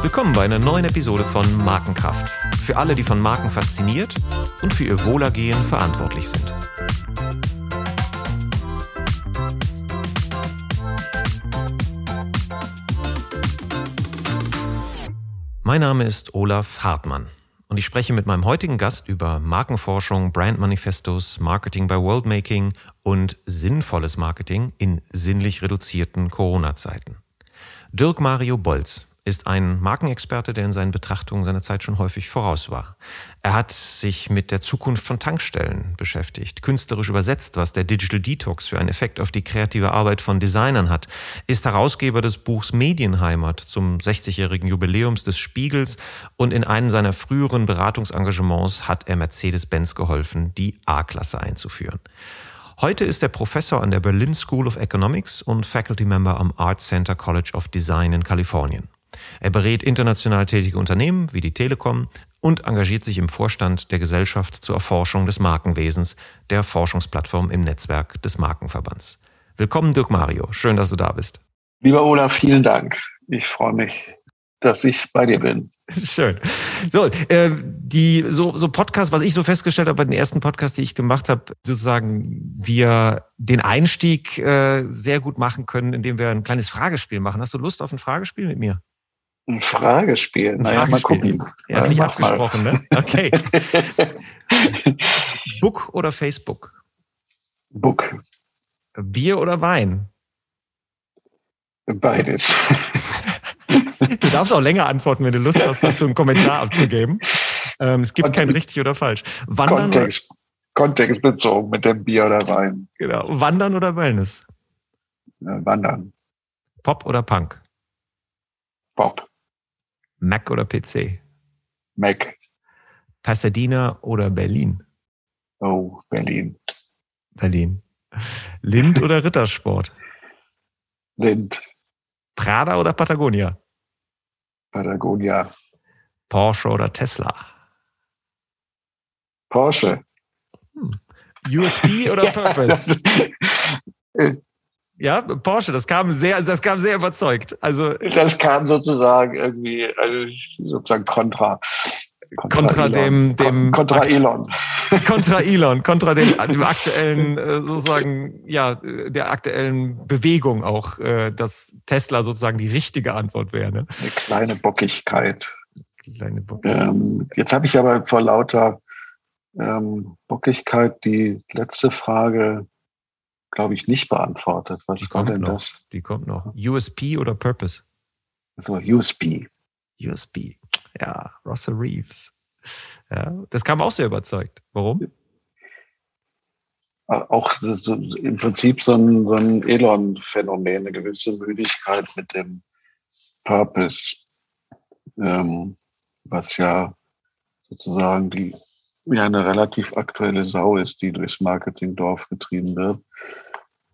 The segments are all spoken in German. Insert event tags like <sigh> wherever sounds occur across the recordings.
Willkommen bei einer neuen Episode von Markenkraft. Für alle, die von Marken fasziniert und für ihr Wohlergehen verantwortlich sind. Mein Name ist Olaf Hartmann und ich spreche mit meinem heutigen Gast über Markenforschung, Brandmanifestos, Marketing bei Worldmaking und sinnvolles Marketing in sinnlich reduzierten Corona-Zeiten. Dirk Mario Bolz ist ein Markenexperte, der in seinen Betrachtungen seiner Zeit schon häufig voraus war. Er hat sich mit der Zukunft von Tankstellen beschäftigt, künstlerisch übersetzt, was der Digital Detox für einen Effekt auf die kreative Arbeit von Designern hat, ist Herausgeber des Buchs Medienheimat zum 60-jährigen Jubiläums des Spiegels und in einem seiner früheren Beratungsengagements hat er Mercedes-Benz geholfen, die A-Klasse einzuführen. Heute ist er Professor an der Berlin School of Economics und Faculty Member am Art Center College of Design in Kalifornien. Er berät international tätige Unternehmen wie die Telekom und engagiert sich im Vorstand der Gesellschaft zur Erforschung des Markenwesens, der Forschungsplattform im Netzwerk des Markenverbands. Willkommen, Dirk Mario. Schön, dass du da bist. Lieber Olaf, vielen Dank. Ich freue mich, dass ich bei dir bin. Schön. So, äh, die so, so Podcast, was ich so festgestellt habe bei den ersten Podcasts, die ich gemacht habe, sozusagen wir den Einstieg äh, sehr gut machen können, indem wir ein kleines Fragespiel machen. Hast du Lust auf ein Fragespiel mit mir? Ein Fragespiel. Ein naja, mal gucken. Ja, ist nicht abgesprochen, mal. ne? Okay. <laughs> Book oder Facebook? Book. Bier oder Wein? Beides. <laughs> du darfst auch länger antworten, wenn du Lust hast, dazu einen Kommentar abzugeben. Ähm, es gibt kein richtig oder falsch. Wandern Kontext, oder? Kontext bezogen mit dem Bier oder Wein. Genau. Wandern oder Wellness? Wandern. Pop oder Punk? Pop. Mac oder PC? Mac. Pasadena oder Berlin? Oh, Berlin. Berlin. Lind oder Rittersport? Lind. Prada oder Patagonia? Patagonia. Porsche oder Tesla? Porsche. Hm. USB oder <laughs> Purpose? <laughs> Ja, Porsche, das kam sehr, das kam sehr überzeugt. Also das kam sozusagen irgendwie, also sozusagen kontra. Kontra, kontra dem, dem kontra Elon. <laughs> Kontra Elon, kontra dem, <laughs> dem aktuellen, äh, sozusagen, ja, der aktuellen Bewegung auch, äh, dass Tesla sozusagen die richtige Antwort wäre. Ne? Eine kleine Bockigkeit. Kleine Bockigkeit. Ähm, jetzt habe ich aber vor lauter ähm, Bockigkeit die letzte Frage glaube ich, nicht beantwortet. Was die war denn noch. das? Die kommt noch. USP oder Purpose? So, USP. USP. Ja, Russell Reeves. Ja, das kam auch sehr überzeugt. Warum? Auch so, im Prinzip so ein, so ein Elon-Phänomen, eine gewisse Müdigkeit mit dem Purpose, ähm, was ja sozusagen die ja eine relativ aktuelle Sau ist, die durchs Marketingdorf getrieben wird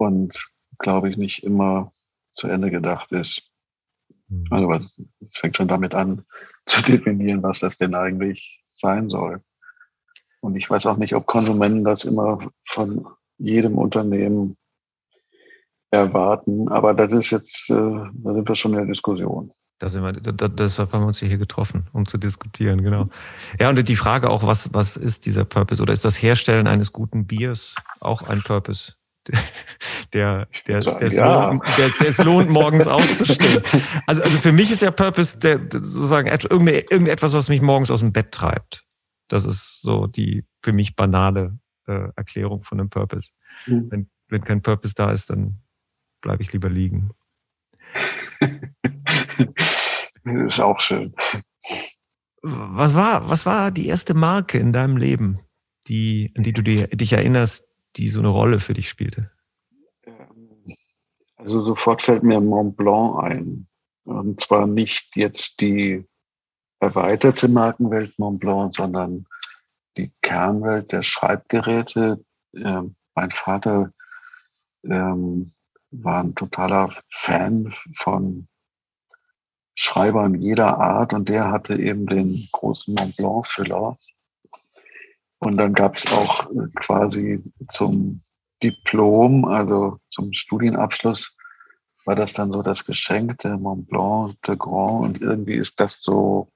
und glaube ich nicht immer zu Ende gedacht ist. Mhm. Also es fängt schon damit an <laughs> zu definieren, was das denn eigentlich sein soll. Und ich weiß auch nicht, ob Konsumenten das immer von jedem Unternehmen erwarten. Aber das ist jetzt, äh, da sind wir schon in der Diskussion. Da sind wir, da, deshalb haben wir uns hier getroffen, um zu diskutieren, genau. Ja, und die Frage auch, was, was ist dieser Purpose? Oder ist das Herstellen eines guten Biers auch ein Purpose? Der, der, der, es ja. lohnt, der, der es lohnt, morgens aufzustehen. Also, also für mich ist ja Purpose der, sozusagen irgendetwas, was mich morgens aus dem Bett treibt. Das ist so die für mich banale äh, Erklärung von einem Purpose. Mhm. Wenn, wenn kein Purpose da ist, dann bleibe ich lieber liegen. das <laughs> ist auch schön. Was war, was war die erste Marke in deinem Leben, die, an die du dir, dich erinnerst, die so eine Rolle für dich spielte? Ähm, also sofort fällt mir Mont Blanc ein. Und zwar nicht jetzt die erweiterte Markenwelt Mont Blanc, sondern die Kernwelt der Schreibgeräte. Ähm, mein Vater ähm, war ein totaler Fan von Schreibern jeder Art und der hatte eben den großen Mont Blanc Füller und dann gab es auch äh, quasi zum Diplom, also zum Studienabschluss war das dann so das Geschenk der Mont Blanc, de Grand. Und irgendwie ist das so,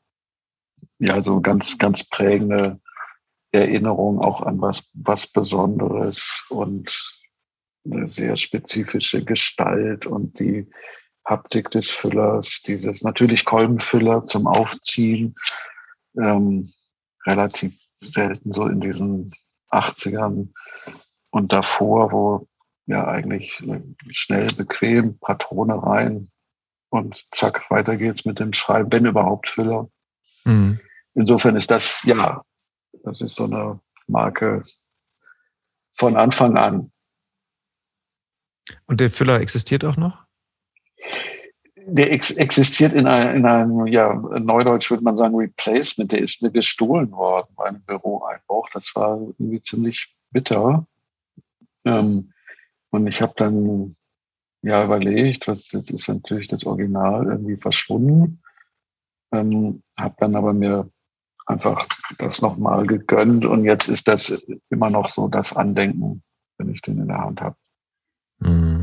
ja, so ganz, ganz prägende Erinnerung auch an was, was Besonderes und eine sehr spezifische Gestalt und die Haptik des Füllers, dieses natürlich Kolbenfüller zum Aufziehen, ähm, relativ selten so in diesen 80ern und davor, wo ja eigentlich schnell, bequem, Patrone rein und zack, weiter geht's mit dem Schreiben, wenn überhaupt Füller. Mhm. Insofern ist das, ja, das ist so eine Marke von Anfang an. Und der Füller existiert auch noch? Der ex existiert in, ein, in einem, ja, Neudeutsch würde man sagen, Replacement. Der ist mir gestohlen worden bei einem Büroeinbruch. Das war irgendwie ziemlich bitter. Ähm, und ich habe dann ja überlegt, was, jetzt ist natürlich das Original irgendwie verschwunden. Ähm, habe dann aber mir einfach das nochmal gegönnt und jetzt ist das immer noch so das Andenken, wenn ich den in der Hand habe. Mhm.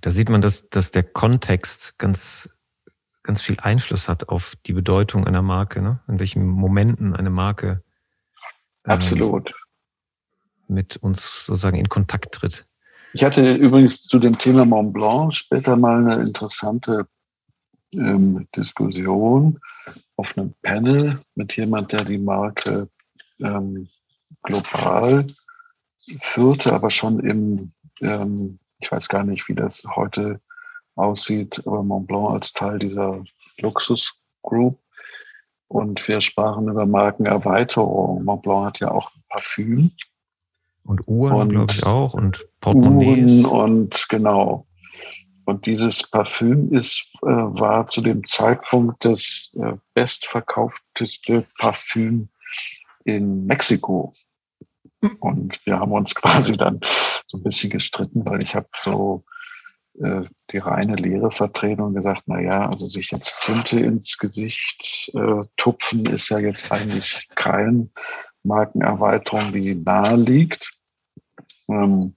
Da sieht man, dass, dass der Kontext ganz, ganz viel Einfluss hat auf die Bedeutung einer Marke, ne? in welchen Momenten eine Marke ähm, Absolut. mit uns sozusagen in Kontakt tritt. Ich hatte übrigens zu dem Thema Mont Blanc später mal eine interessante ähm, Diskussion auf einem Panel mit jemand, der die Marke ähm, global führte, aber schon im, ähm, ich weiß gar nicht, wie das heute aussieht, aber Mont Blanc als Teil dieser Luxus Group. Und wir sprachen über Markenerweiterung. Mont Blanc hat ja auch Parfüm. Und Uhren, glaube ich, auch. Und Portemonnaies. Uhren und genau. Und dieses Parfüm ist, äh, war zu dem Zeitpunkt das äh, bestverkaufteste Parfüm in Mexiko. Und wir haben uns <laughs> quasi dann so ein bisschen gestritten, weil ich habe so äh, die reine Lehre vertreten und gesagt, na ja, also sich jetzt Tinte ins Gesicht äh, tupfen ist ja jetzt eigentlich kein Markenerweiterung, die nahe liegt. Ähm,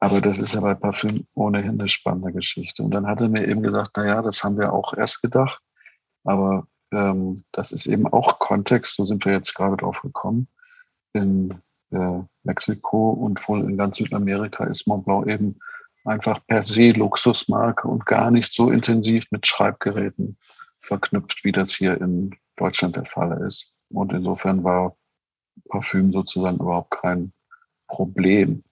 aber das ist ja bei Parfüm ohnehin eine spannende Geschichte. Und dann hat er mir eben gesagt, na ja, das haben wir auch erst gedacht, aber ähm, das ist eben auch Kontext, so sind wir jetzt gerade drauf gekommen. In äh, Mexiko und wohl in ganz Südamerika ist Montblanc eben einfach per se Luxusmarke und gar nicht so intensiv mit Schreibgeräten verknüpft, wie das hier in Deutschland der Fall ist. Und insofern war Parfüm sozusagen überhaupt kein Problem.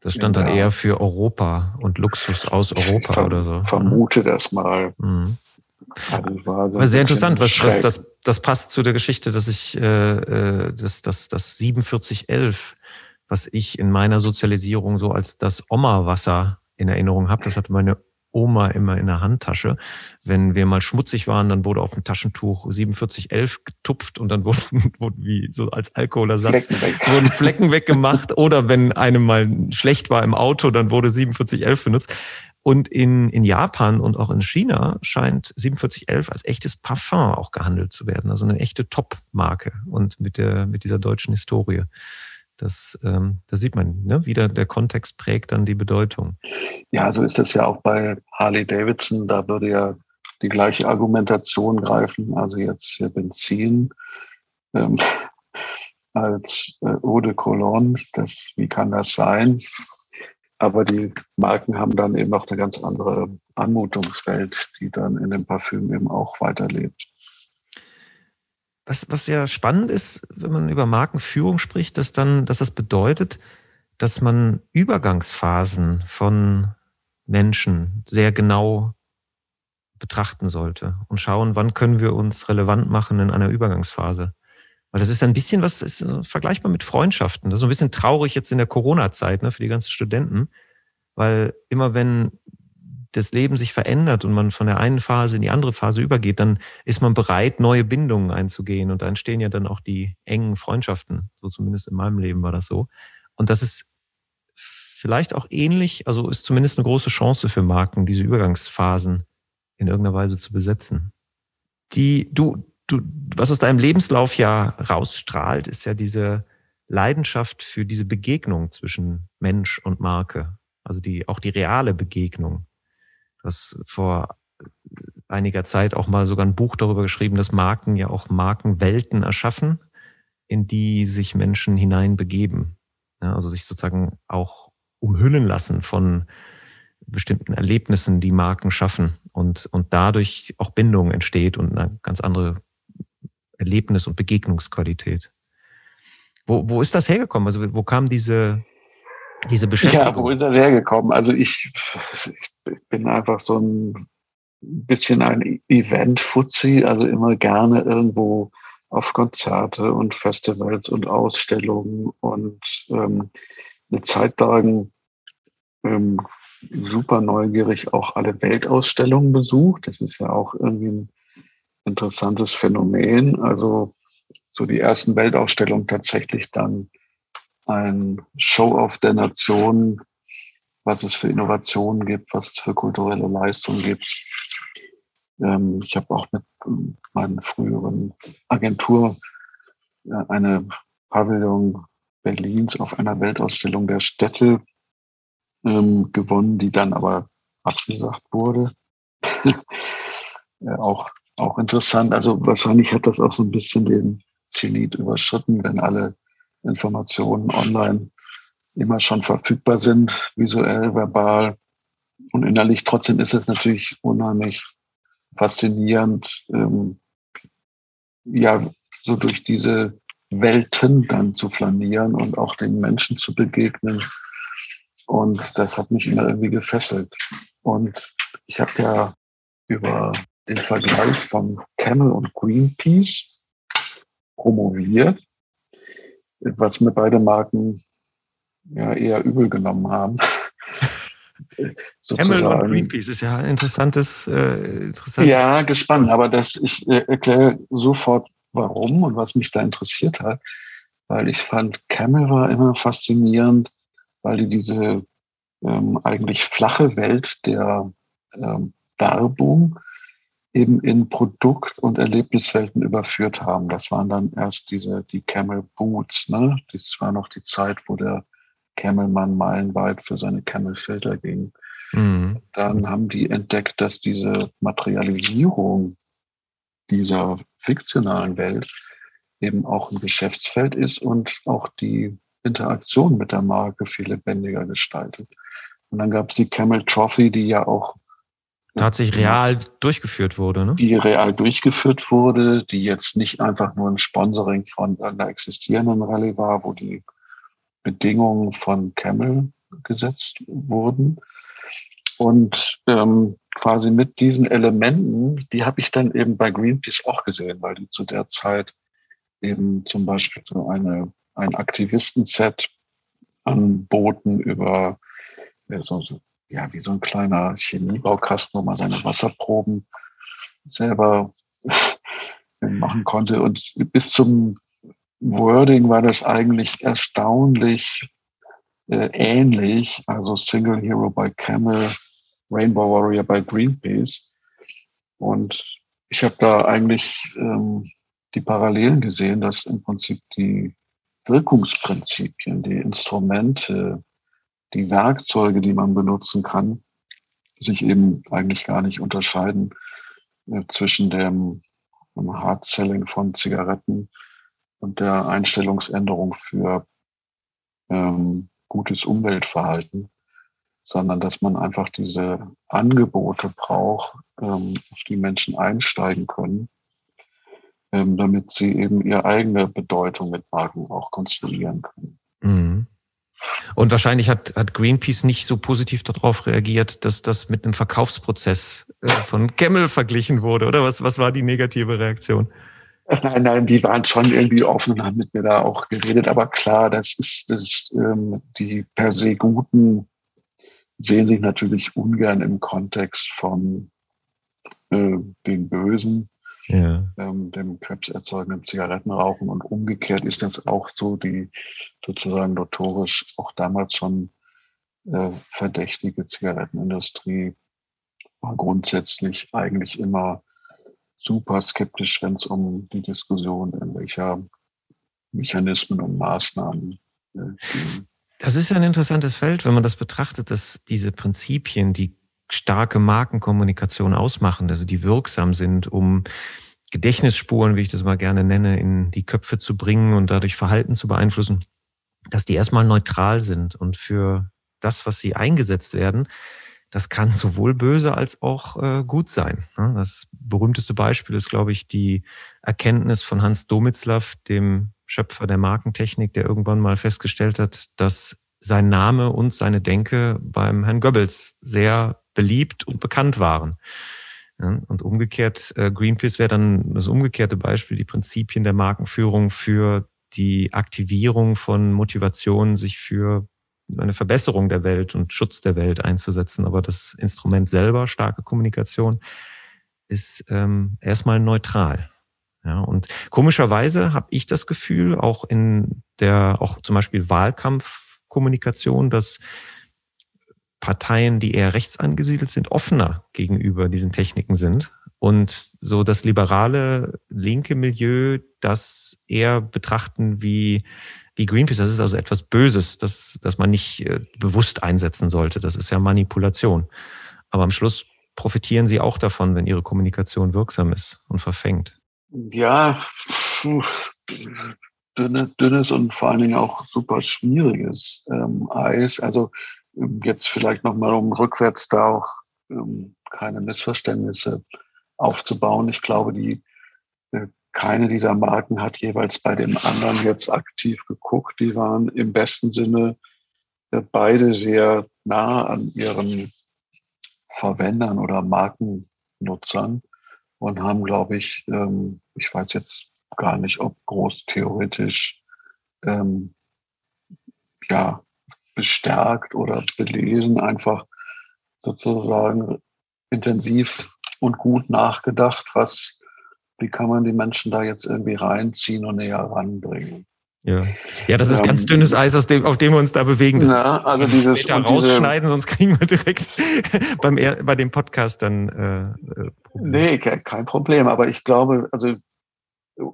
Das stand dann eher für Europa und Luxus aus Europa ver oder so. Vermute das mal. Mhm. Also Aber sehr interessant, was, was das, das passt zu der Geschichte, dass ich äh, äh das, das, das 4711, was ich in meiner Sozialisierung so als das Oma-Wasser in Erinnerung habe. Das hatte meine Oma immer in der Handtasche. Wenn wir mal schmutzig waren, dann wurde auf dem Taschentuch 4711 getupft und dann wurden, <laughs> wurden wie so als Alkoholersatz Flecken wurden Flecken weggemacht. Oder wenn einem mal schlecht war im Auto, dann wurde 4711 benutzt. Und in, in Japan und auch in China scheint 4711 als echtes Parfum auch gehandelt zu werden. Also eine echte Top-Marke und mit der, mit dieser deutschen Historie. Das, ähm, da sieht man, ne, wie der, der Kontext prägt dann die Bedeutung. Ja, so ist das ja auch bei Harley Davidson. Da würde ja die gleiche Argumentation greifen. Also jetzt hier Benzin ähm, <laughs> als äh, Eau de Cologne. Das, wie kann das sein? Aber die Marken haben dann eben noch eine ganz andere Anmutungswelt, die dann in dem Parfüm eben auch weiterlebt. Was, was ja spannend ist, wenn man über Markenführung spricht, dass dann, dass das bedeutet, dass man Übergangsphasen von Menschen sehr genau betrachten sollte und schauen, wann können wir uns relevant machen in einer Übergangsphase. Weil das ist ein bisschen was, ist vergleichbar mit Freundschaften. Das ist so ein bisschen traurig jetzt in der Corona-Zeit ne, für die ganzen Studenten, weil immer wenn das Leben sich verändert und man von der einen Phase in die andere Phase übergeht, dann ist man bereit, neue Bindungen einzugehen. Und da entstehen ja dann auch die engen Freundschaften. So zumindest in meinem Leben war das so. Und das ist vielleicht auch ähnlich, also ist zumindest eine große Chance für Marken, diese Übergangsphasen in irgendeiner Weise zu besetzen. Die, du, du, was aus deinem Lebenslauf ja rausstrahlt, ist ja diese Leidenschaft für diese Begegnung zwischen Mensch und Marke. Also die, auch die reale Begegnung. Du hast vor einiger Zeit auch mal sogar ein Buch darüber geschrieben, dass Marken ja auch Markenwelten erschaffen, in die sich Menschen hineinbegeben. Ja, also sich sozusagen auch umhüllen lassen von bestimmten Erlebnissen, die Marken schaffen und, und dadurch auch Bindung entsteht und eine ganz andere Erlebnis- und Begegnungsqualität. Wo, wo ist das hergekommen? Also wo kam diese, diese Beschäftigung? Ja, wo ist das hergekommen? Also ich, ich bin einfach so ein bisschen ein Event-Fuzzi, also immer gerne irgendwo auf Konzerte und Festivals und Ausstellungen und ähm, eine Zeit lang ähm, super neugierig auch alle Weltausstellungen besucht. Das ist ja auch irgendwie ein interessantes Phänomen. Also so die ersten Weltausstellungen tatsächlich dann ein Show-off der Nationen, was es für Innovationen gibt, was es für kulturelle Leistungen gibt. Ähm, ich habe auch mit ähm, meinen früheren Agentur ja, eine Pavillon Berlins auf einer Weltausstellung der Städte ähm, gewonnen, die dann aber abgesagt wurde. ja, <laughs> auch, auch interessant. Also wahrscheinlich hat das auch so ein bisschen den Zenit überschritten, wenn alle Informationen online immer schon verfügbar sind, visuell, verbal und innerlich. Trotzdem ist es natürlich unheimlich faszinierend, ähm, ja, so durch diese Welten dann zu flanieren und auch den Menschen zu begegnen. Und das hat mich immer irgendwie gefesselt. Und ich habe ja über den Vergleich von Camel und Greenpeace promoviert, was mir beide Marken ja eher übel genommen haben. <laughs> Camel und Greenpeace ist ja ein interessantes, äh, interessantes. Ja, gespannt, aber das, ich äh, erkläre sofort, warum und was mich da interessiert hat, weil ich fand, Camel war immer faszinierend, weil die diese ähm, eigentlich flache Welt der ähm, Werbung eben in Produkt- und Erlebniswelten überführt haben. Das waren dann erst diese, die Camel Boots, ne? Das war noch die Zeit, wo der Camelmann meilenweit für seine Camelfilter ging. Mhm. Dann haben die entdeckt, dass diese Materialisierung dieser fiktionalen Welt eben auch ein Geschäftsfeld ist und auch die Interaktion mit der Marke viel lebendiger gestaltet. Und dann gab es die Camel Trophy, die ja auch tatsächlich real durchgeführt wurde, ne? Die real durchgeführt wurde, die jetzt nicht einfach nur ein Sponsoring von einer existierenden Rallye war, wo die Bedingungen von Camel gesetzt wurden. Und ähm, quasi mit diesen Elementen, die habe ich dann eben bei Greenpeace auch gesehen, weil die zu der Zeit eben zum Beispiel so eine, ein Aktivistenset anboten über so, so, ja, wie so ein kleiner Chemiebaukasten, wo man seine Wasserproben selber <laughs> machen konnte. Und bis zum Wording war das eigentlich erstaunlich äh, ähnlich. Also Single Hero by Camel, Rainbow Warrior by Greenpeace. Und ich habe da eigentlich ähm, die Parallelen gesehen, dass im Prinzip die Wirkungsprinzipien, die Instrumente, die Werkzeuge, die man benutzen kann, sich eben eigentlich gar nicht unterscheiden äh, zwischen dem Hard Selling von Zigaretten und der Einstellungsänderung für ähm, gutes Umweltverhalten, sondern dass man einfach diese Angebote braucht, ähm, auf die Menschen einsteigen können, ähm, damit sie eben ihre eigene Bedeutung mit Marken auch konstruieren können. Mhm. Und wahrscheinlich hat, hat Greenpeace nicht so positiv darauf reagiert, dass das mit einem Verkaufsprozess äh, von Camel verglichen wurde, oder? Was, was war die negative Reaktion? Nein, nein, die waren schon irgendwie offen und haben mit mir da auch geredet. Aber klar, das ist, das ist ähm, die per se Guten sehen sich natürlich ungern im Kontext von äh, den Bösen ja. ähm, dem krebserzeugenden Zigarettenrauchen. Und umgekehrt ist das auch so, die sozusagen notorisch auch damals schon äh, verdächtige Zigarettenindustrie war grundsätzlich eigentlich immer super skeptisch, wenn es um die Diskussion in welcher Mechanismen und Maßnahmen äh, ging. Das ist ja ein interessantes Feld, wenn man das betrachtet, dass diese Prinzipien, die starke Markenkommunikation ausmachen, also die wirksam sind, um Gedächtnisspuren, wie ich das mal gerne nenne, in die Köpfe zu bringen und dadurch Verhalten zu beeinflussen, dass die erstmal neutral sind und für das, was sie eingesetzt werden, das kann sowohl böse als auch äh, gut sein. Ne? Das berühmteste Beispiel ist, glaube ich, die Erkenntnis von Hans Domitzlaff, dem Schöpfer der Markentechnik, der irgendwann mal festgestellt hat, dass sein Name und seine Denke beim Herrn Goebbels sehr beliebt und bekannt waren. Und umgekehrt, äh, Greenpeace wäre dann das umgekehrte Beispiel, die Prinzipien der Markenführung für die Aktivierung von Motivation, sich für eine Verbesserung der Welt und Schutz der Welt einzusetzen. Aber das Instrument selber, starke Kommunikation, ist ähm, erstmal neutral. Ja, und komischerweise habe ich das Gefühl, auch in der, auch zum Beispiel Wahlkampfkommunikation, dass Parteien, die eher rechts angesiedelt sind, offener gegenüber diesen Techniken sind. Und so das liberale linke Milieu das eher betrachten wie wie Greenpeace. Das ist also etwas Böses, das, das man nicht äh, bewusst einsetzen sollte. Das ist ja Manipulation. Aber am Schluss profitieren sie auch davon, wenn ihre Kommunikation wirksam ist und verfängt. Ja, dünne, dünnes und vor allen Dingen auch super schwieriges ähm, Eis. Also jetzt vielleicht nochmal, um rückwärts da auch ähm, keine Missverständnisse aufzubauen. Ich glaube, die äh, keine dieser Marken hat jeweils bei dem anderen jetzt aktiv geguckt. Die waren im besten Sinne äh, beide sehr nah an ihren Verwendern oder Markennutzern und haben, glaube ich, ähm, ich weiß jetzt gar nicht, ob groß theoretisch ähm, ja bestärkt oder belesen, einfach sozusagen intensiv und gut nachgedacht, was wie kann man die Menschen da jetzt irgendwie reinziehen und näher ranbringen. Ja, ja das ist ähm, ganz dünnes Eis, aus dem, auf dem wir uns da bewegen. Das na, also dieses später rausschneiden, sonst kriegen wir direkt <laughs> beim, bei dem Podcast dann. Äh, äh nee, kein Problem. Aber ich glaube, also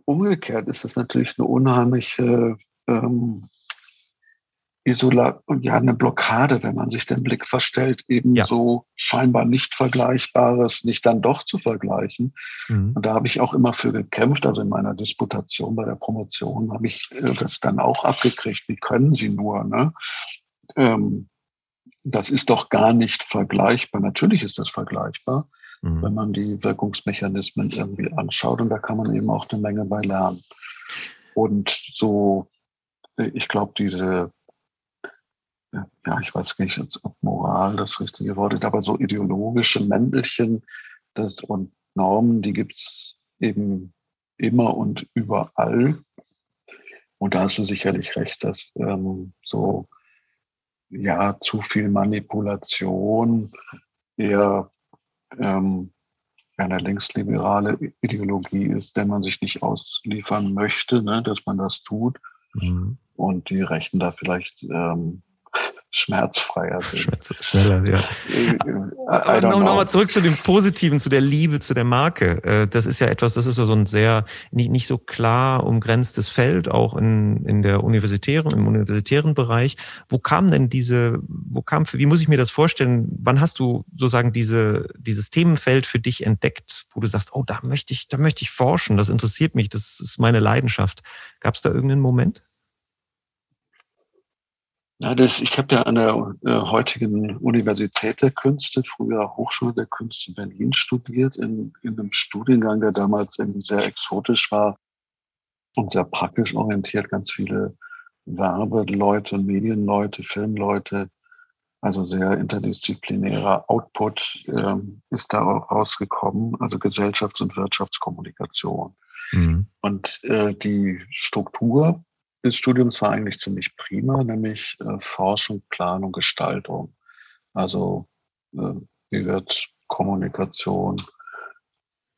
umgekehrt ist es natürlich eine unheimliche ähm, Isola ja, eine Blockade, wenn man sich den Blick verstellt, eben ja. so scheinbar nicht Vergleichbares nicht dann doch zu vergleichen. Mhm. Und da habe ich auch immer für gekämpft. Also in meiner Disputation bei der Promotion habe ich äh, das dann auch abgekriegt. Wie können Sie nur? Ne? Ähm, das ist doch gar nicht vergleichbar. Natürlich ist das vergleichbar, mhm. wenn man die Wirkungsmechanismen irgendwie anschaut. Und da kann man eben auch eine Menge bei lernen. Und so, äh, ich glaube, diese ja, ich weiß nicht, ob Moral das richtige Wort ist, aber so ideologische Mäntelchen das, und Normen, die gibt's eben immer und überall. Und da hast du sicherlich recht, dass ähm, so ja zu viel Manipulation eher ähm, eine linksliberale Ideologie ist, der man sich nicht ausliefern möchte, ne, dass man das tut. Mhm. Und die Rechten da vielleicht ähm, schmerzfreier sind. Schneller, ja. Aber nochmal zurück zu dem Positiven, zu der Liebe, zu der Marke. Äh, das ist ja etwas, das ist so ein sehr, nicht, nicht so klar umgrenztes Feld, auch in, in der universitären, im universitären Bereich. Wo kam denn diese, wo kam, wie muss ich mir das vorstellen? Wann hast du sozusagen diese, dieses Themenfeld für dich entdeckt, wo du sagst, oh, da möchte ich, da möchte ich forschen, das interessiert mich, das ist meine Leidenschaft. Gab es da irgendeinen Moment? Ja, das, ich habe ja an der äh, heutigen Universität der Künste, früher Hochschule der Künste Berlin studiert, in, in einem Studiengang, der damals eben sehr exotisch war und sehr praktisch orientiert, ganz viele Werbeleute, Medienleute, Filmleute, also sehr interdisziplinärer Output äh, ist da rausgekommen, also Gesellschafts- und Wirtschaftskommunikation. Mhm. Und äh, die Struktur des Studiums war eigentlich ziemlich prima, nämlich äh, Forschung, Planung, Gestaltung. Also äh, wie wird Kommunikation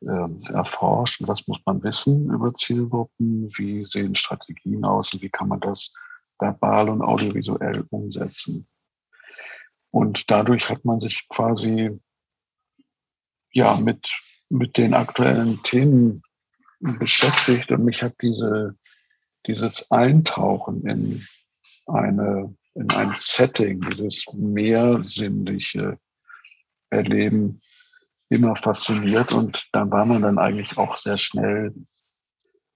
äh, erforscht und was muss man wissen über Zielgruppen, wie sehen Strategien aus und wie kann man das verbal und audiovisuell umsetzen. Und dadurch hat man sich quasi ja mit, mit den aktuellen Themen beschäftigt und mich hat diese dieses Eintauchen in eine, in ein Setting, dieses mehrsinnliche, erleben, immer fasziniert. Und dann war man dann eigentlich auch sehr schnell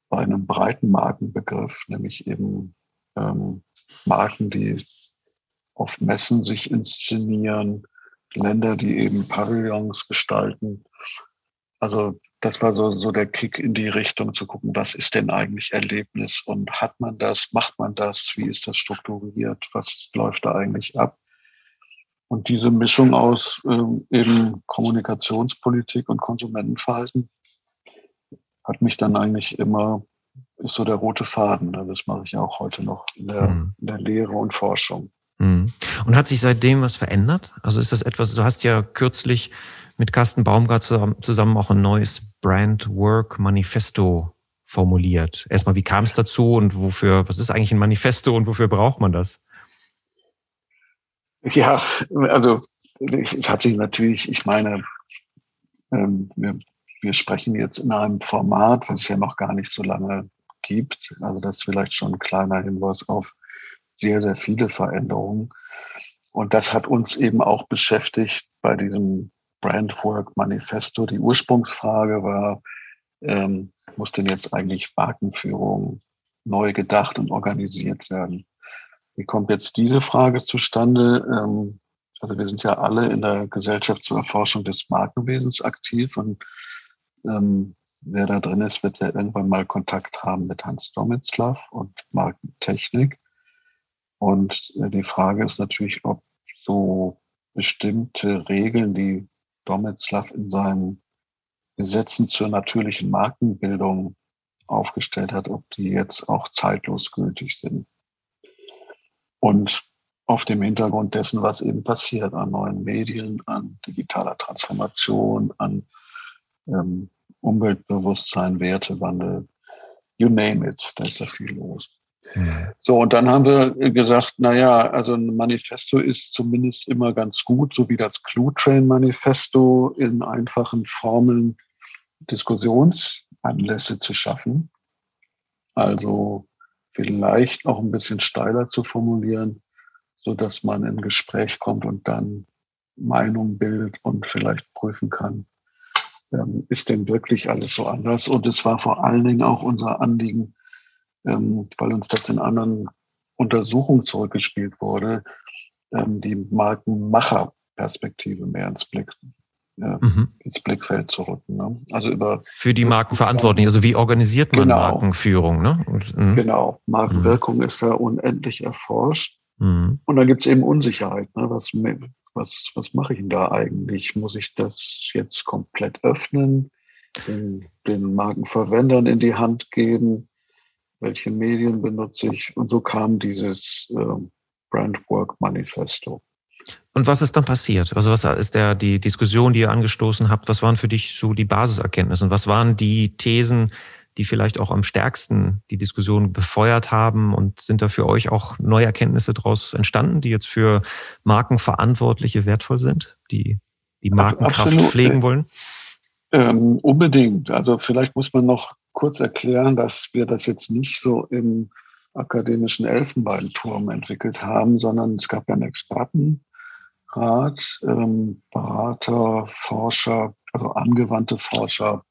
bei einem breiten Markenbegriff, nämlich eben ähm, Marken, die auf Messen sich inszenieren, Länder, die eben Pavillons gestalten. Also das war so, so der Kick in die Richtung zu gucken, was ist denn eigentlich Erlebnis und hat man das, macht man das, wie ist das strukturiert, was läuft da eigentlich ab? Und diese Mischung aus ähm, eben Kommunikationspolitik und Konsumentenverhalten hat mich dann eigentlich immer, ist so der rote Faden. Ne? Das mache ich auch heute noch in der, mhm. in der Lehre und Forschung. Mhm. Und hat sich seitdem was verändert? Also ist das etwas, du hast ja kürzlich mit Carsten Baumgart zusammen auch ein neues Brand Work Manifesto formuliert. Erstmal, wie kam es dazu und wofür, was ist eigentlich ein Manifesto und wofür braucht man das? Ja, also es hat sich natürlich, ich meine, ähm, wir, wir sprechen jetzt in einem Format, was es ja noch gar nicht so lange gibt. Also das ist vielleicht schon ein kleiner Hinweis auf sehr, sehr viele Veränderungen. Und das hat uns eben auch beschäftigt bei diesem Brandwork Manifesto. Die Ursprungsfrage war, ähm, muss denn jetzt eigentlich Markenführung neu gedacht und organisiert werden? Wie kommt jetzt diese Frage zustande? Ähm, also wir sind ja alle in der Gesellschaft zur Erforschung des Markenwesens aktiv und ähm, wer da drin ist, wird ja irgendwann mal Kontakt haben mit Hans Domitzlaff und Markentechnik. Und äh, die Frage ist natürlich, ob so bestimmte Regeln, die Domitzlaff in seinen Gesetzen zur natürlichen Markenbildung aufgestellt hat, ob die jetzt auch zeitlos gültig sind. Und auf dem Hintergrund dessen, was eben passiert an neuen Medien, an digitaler Transformation, an ähm, Umweltbewusstsein, Wertewandel, you name it, da ist ja viel los. Mhm. So, und dann haben wir gesagt, na ja, also ein Manifesto ist zumindest immer ganz gut, so wie das Clue Train Manifesto in einfachen Formeln Diskussionsanlässe zu schaffen. Also vielleicht auch ein bisschen steiler zu formulieren, so dass man in Gespräch kommt und dann Meinung bildet und vielleicht prüfen kann, ähm, ist denn wirklich alles so anders? Und es war vor allen Dingen auch unser Anliegen, ähm, weil uns das in anderen Untersuchungen zurückgespielt wurde, ähm, die Markenmacherperspektive mehr ins Blick ja, mhm. ins Blickfeld zu rücken. Ne? Also über für die Markenverantwortlichen, also wie organisiert man genau. Markenführung? Ne? Mhm. genau, Markenwirkung mhm. ist ja unendlich erforscht. Mhm. Und dann gibt es eben Unsicherheit. Ne? Was, was, was mache ich denn da eigentlich? Muss ich das jetzt komplett öffnen, den, den Markenverwendern in die Hand geben? Welche Medien benutze ich. Und so kam dieses äh, Brandwork Manifesto. Und was ist dann passiert? Also was ist der, die Diskussion, die ihr angestoßen habt? Was waren für dich so die Basiserkenntnisse? Und was waren die Thesen, die vielleicht auch am stärksten die Diskussion befeuert haben? Und sind da für euch auch neue Erkenntnisse daraus entstanden, die jetzt für Markenverantwortliche wertvoll sind, die die Markenkraft Absolut. pflegen wollen? Ähm, unbedingt. Also vielleicht muss man noch kurz erklären, dass wir das jetzt nicht so im akademischen Elfenbeinturm entwickelt haben, sondern es gab ja einen Expertenrat, ähm, Berater, Forscher, also angewandte Forscher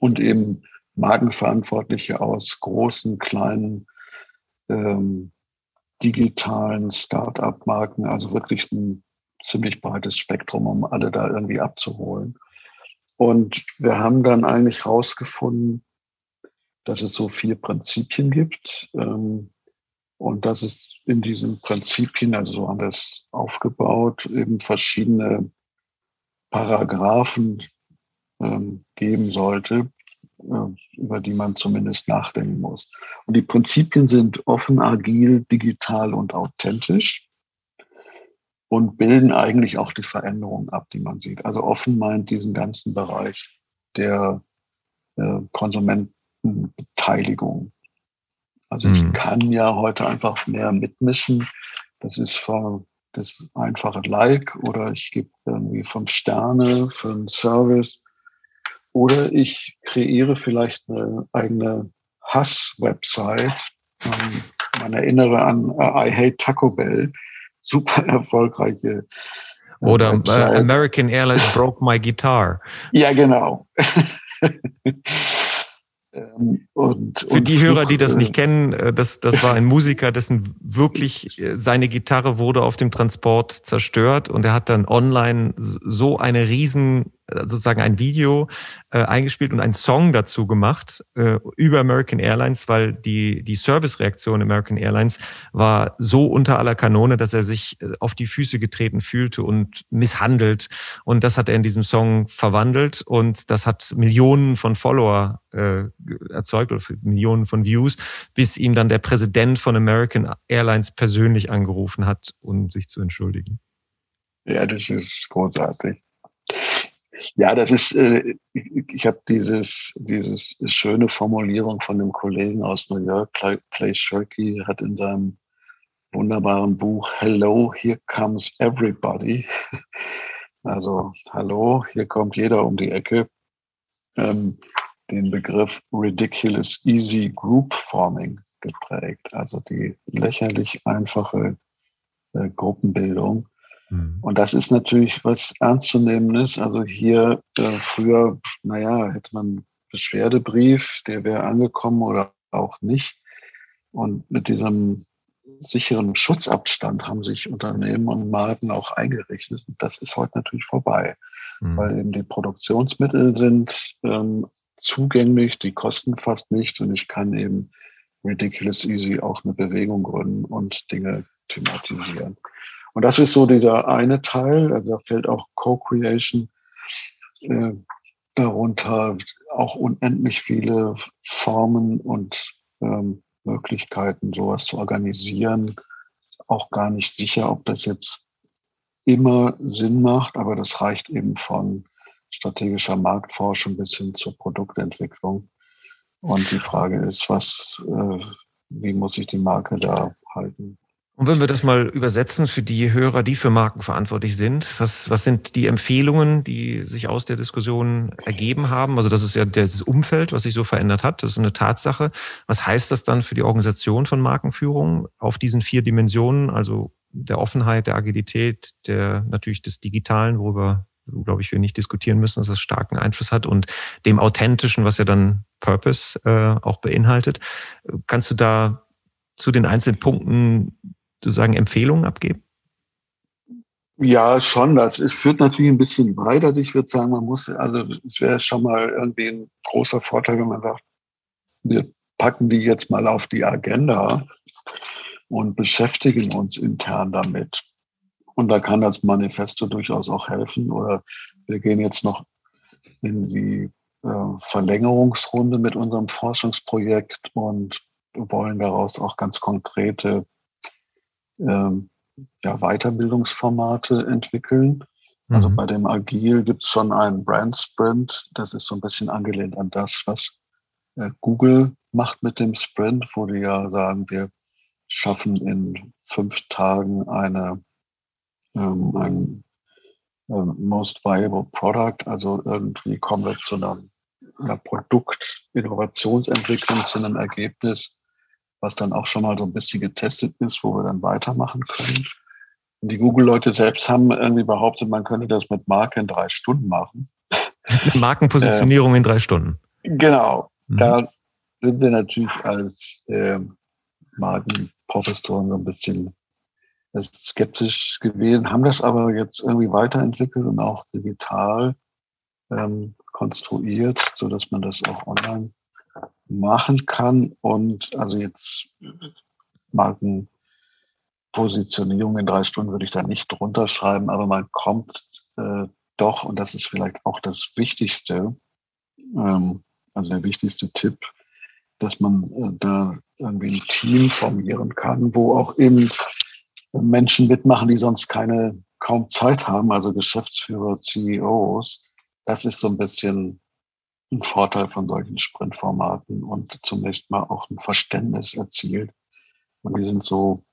und eben Markenverantwortliche aus großen, kleinen, ähm, digitalen Start-up-Marken, also wirklich ein ziemlich breites Spektrum, um alle da irgendwie abzuholen. Und wir haben dann eigentlich rausgefunden, dass es so vier Prinzipien gibt ähm, und dass es in diesen Prinzipien, also so haben wir es aufgebaut, eben verschiedene Paragraphen ähm, geben sollte, äh, über die man zumindest nachdenken muss. Und die Prinzipien sind offen, agil, digital und authentisch und bilden eigentlich auch die Veränderungen ab, die man sieht. Also offen meint diesen ganzen Bereich der äh, Konsument Beteiligung. Also ich mhm. kann ja heute einfach mehr mitmischen. Das ist für das einfache Like oder ich gebe irgendwie fünf Sterne für einen Service. Oder ich kreiere vielleicht eine eigene Hass-Website. Ähm, man erinnere an uh, I Hate Taco Bell. Super erfolgreiche Oder äh, American Airlines broke my guitar. Ja, genau. <laughs> Ähm, und, Für die Hörer, die das nicht kennen, äh, das, das war ein <laughs> Musiker, dessen wirklich äh, seine Gitarre wurde auf dem Transport zerstört und er hat dann online so eine riesen sozusagen ein Video äh, eingespielt und einen Song dazu gemacht äh, über American Airlines, weil die, die Servicereaktion American Airlines war so unter aller Kanone, dass er sich äh, auf die Füße getreten fühlte und misshandelt. Und das hat er in diesem Song verwandelt und das hat Millionen von Follower äh, erzeugt oder Millionen von Views, bis ihm dann der Präsident von American Airlines persönlich angerufen hat, um sich zu entschuldigen. Ja, das ist großartig. Ja, das ist, äh, ich habe dieses, dieses schöne Formulierung von dem Kollegen aus New York, Clay, Clay Shirky, hat in seinem wunderbaren Buch Hello, here comes everybody. <laughs> Also, hallo, hier kommt jeder um die Ecke. Ähm, den Begriff Ridiculous Easy Group Forming geprägt, also die lächerlich einfache äh, Gruppenbildung. Mhm. Und das ist natürlich was Ernstzunehmendes. Also hier äh, früher, naja, hätte man Beschwerdebrief, der wäre angekommen oder auch nicht. Und mit diesem sicheren Schutzabstand haben sich Unternehmen und Marken auch eingerichtet. Und das ist heute natürlich vorbei, mhm. weil eben die Produktionsmittel sind ähm, zugänglich, die kosten fast nichts und ich kann eben ridiculous easy auch eine Bewegung gründen und Dinge thematisieren. Und das ist so dieser eine Teil, also da fällt auch Co-Creation äh, darunter, auch unendlich viele Formen und ähm, Möglichkeiten, sowas zu organisieren. Auch gar nicht sicher, ob das jetzt immer Sinn macht, aber das reicht eben von strategischer Marktforschung bis hin zur Produktentwicklung. Und die Frage ist, was, äh, wie muss sich die Marke da halten? Und wenn wir das mal übersetzen für die Hörer, die für Marken verantwortlich sind, was, was sind die Empfehlungen, die sich aus der Diskussion ergeben haben? Also das ist ja das Umfeld, was sich so verändert hat. Das ist eine Tatsache. Was heißt das dann für die Organisation von Markenführung auf diesen vier Dimensionen? Also der Offenheit, der Agilität, der natürlich des Digitalen, worüber glaube ich, wir nicht diskutieren müssen, dass das starken Einfluss hat und dem Authentischen, was ja dann Purpose äh, auch beinhaltet. Kannst du da zu den einzelnen Punkten sozusagen Empfehlungen abgeben? Ja, schon. Das ist, führt natürlich ein bisschen weiter. Ich würde sagen, man muss, also es wäre schon mal irgendwie ein großer Vorteil, wenn man sagt, wir packen die jetzt mal auf die Agenda und beschäftigen uns intern damit. Und da kann das Manifesto durchaus auch helfen. Oder wir gehen jetzt noch in die äh, Verlängerungsrunde mit unserem Forschungsprojekt und wollen daraus auch ganz konkrete ähm, ja, Weiterbildungsformate entwickeln. Also mhm. bei dem Agil gibt es schon einen Brand Sprint. Das ist so ein bisschen angelehnt an das, was äh, Google macht mit dem Sprint, wo die ja sagen, wir schaffen in fünf Tagen eine, ähm, ein ähm, Most Viable Product. Also irgendwie kommen wir zu einer, einer Produktinnovationsentwicklung, zu einem Ergebnis, was dann auch schon mal so ein bisschen getestet ist, wo wir dann weitermachen können. Und die Google-Leute selbst haben irgendwie behauptet, man könnte das mit Marke in drei Stunden machen. <laughs> Markenpositionierung äh, in drei Stunden. Genau. Mhm. Da sind wir natürlich als äh, Markenprofessoren so ein bisschen skeptisch gewesen, haben das aber jetzt irgendwie weiterentwickelt und auch digital ähm, konstruiert, so dass man das auch online machen kann. Und also jetzt Markenpositionierung in drei Stunden würde ich da nicht drunter schreiben, aber man kommt äh, doch, und das ist vielleicht auch das Wichtigste, ähm, also der wichtigste Tipp, dass man äh, da irgendwie ein Team formieren kann, wo auch eben Menschen mitmachen, die sonst keine kaum Zeit haben, also Geschäftsführer, CEOs. Das ist so ein bisschen ein Vorteil von solchen Sprintformaten und zunächst mal auch ein Verständnis erzielt. Und die sind so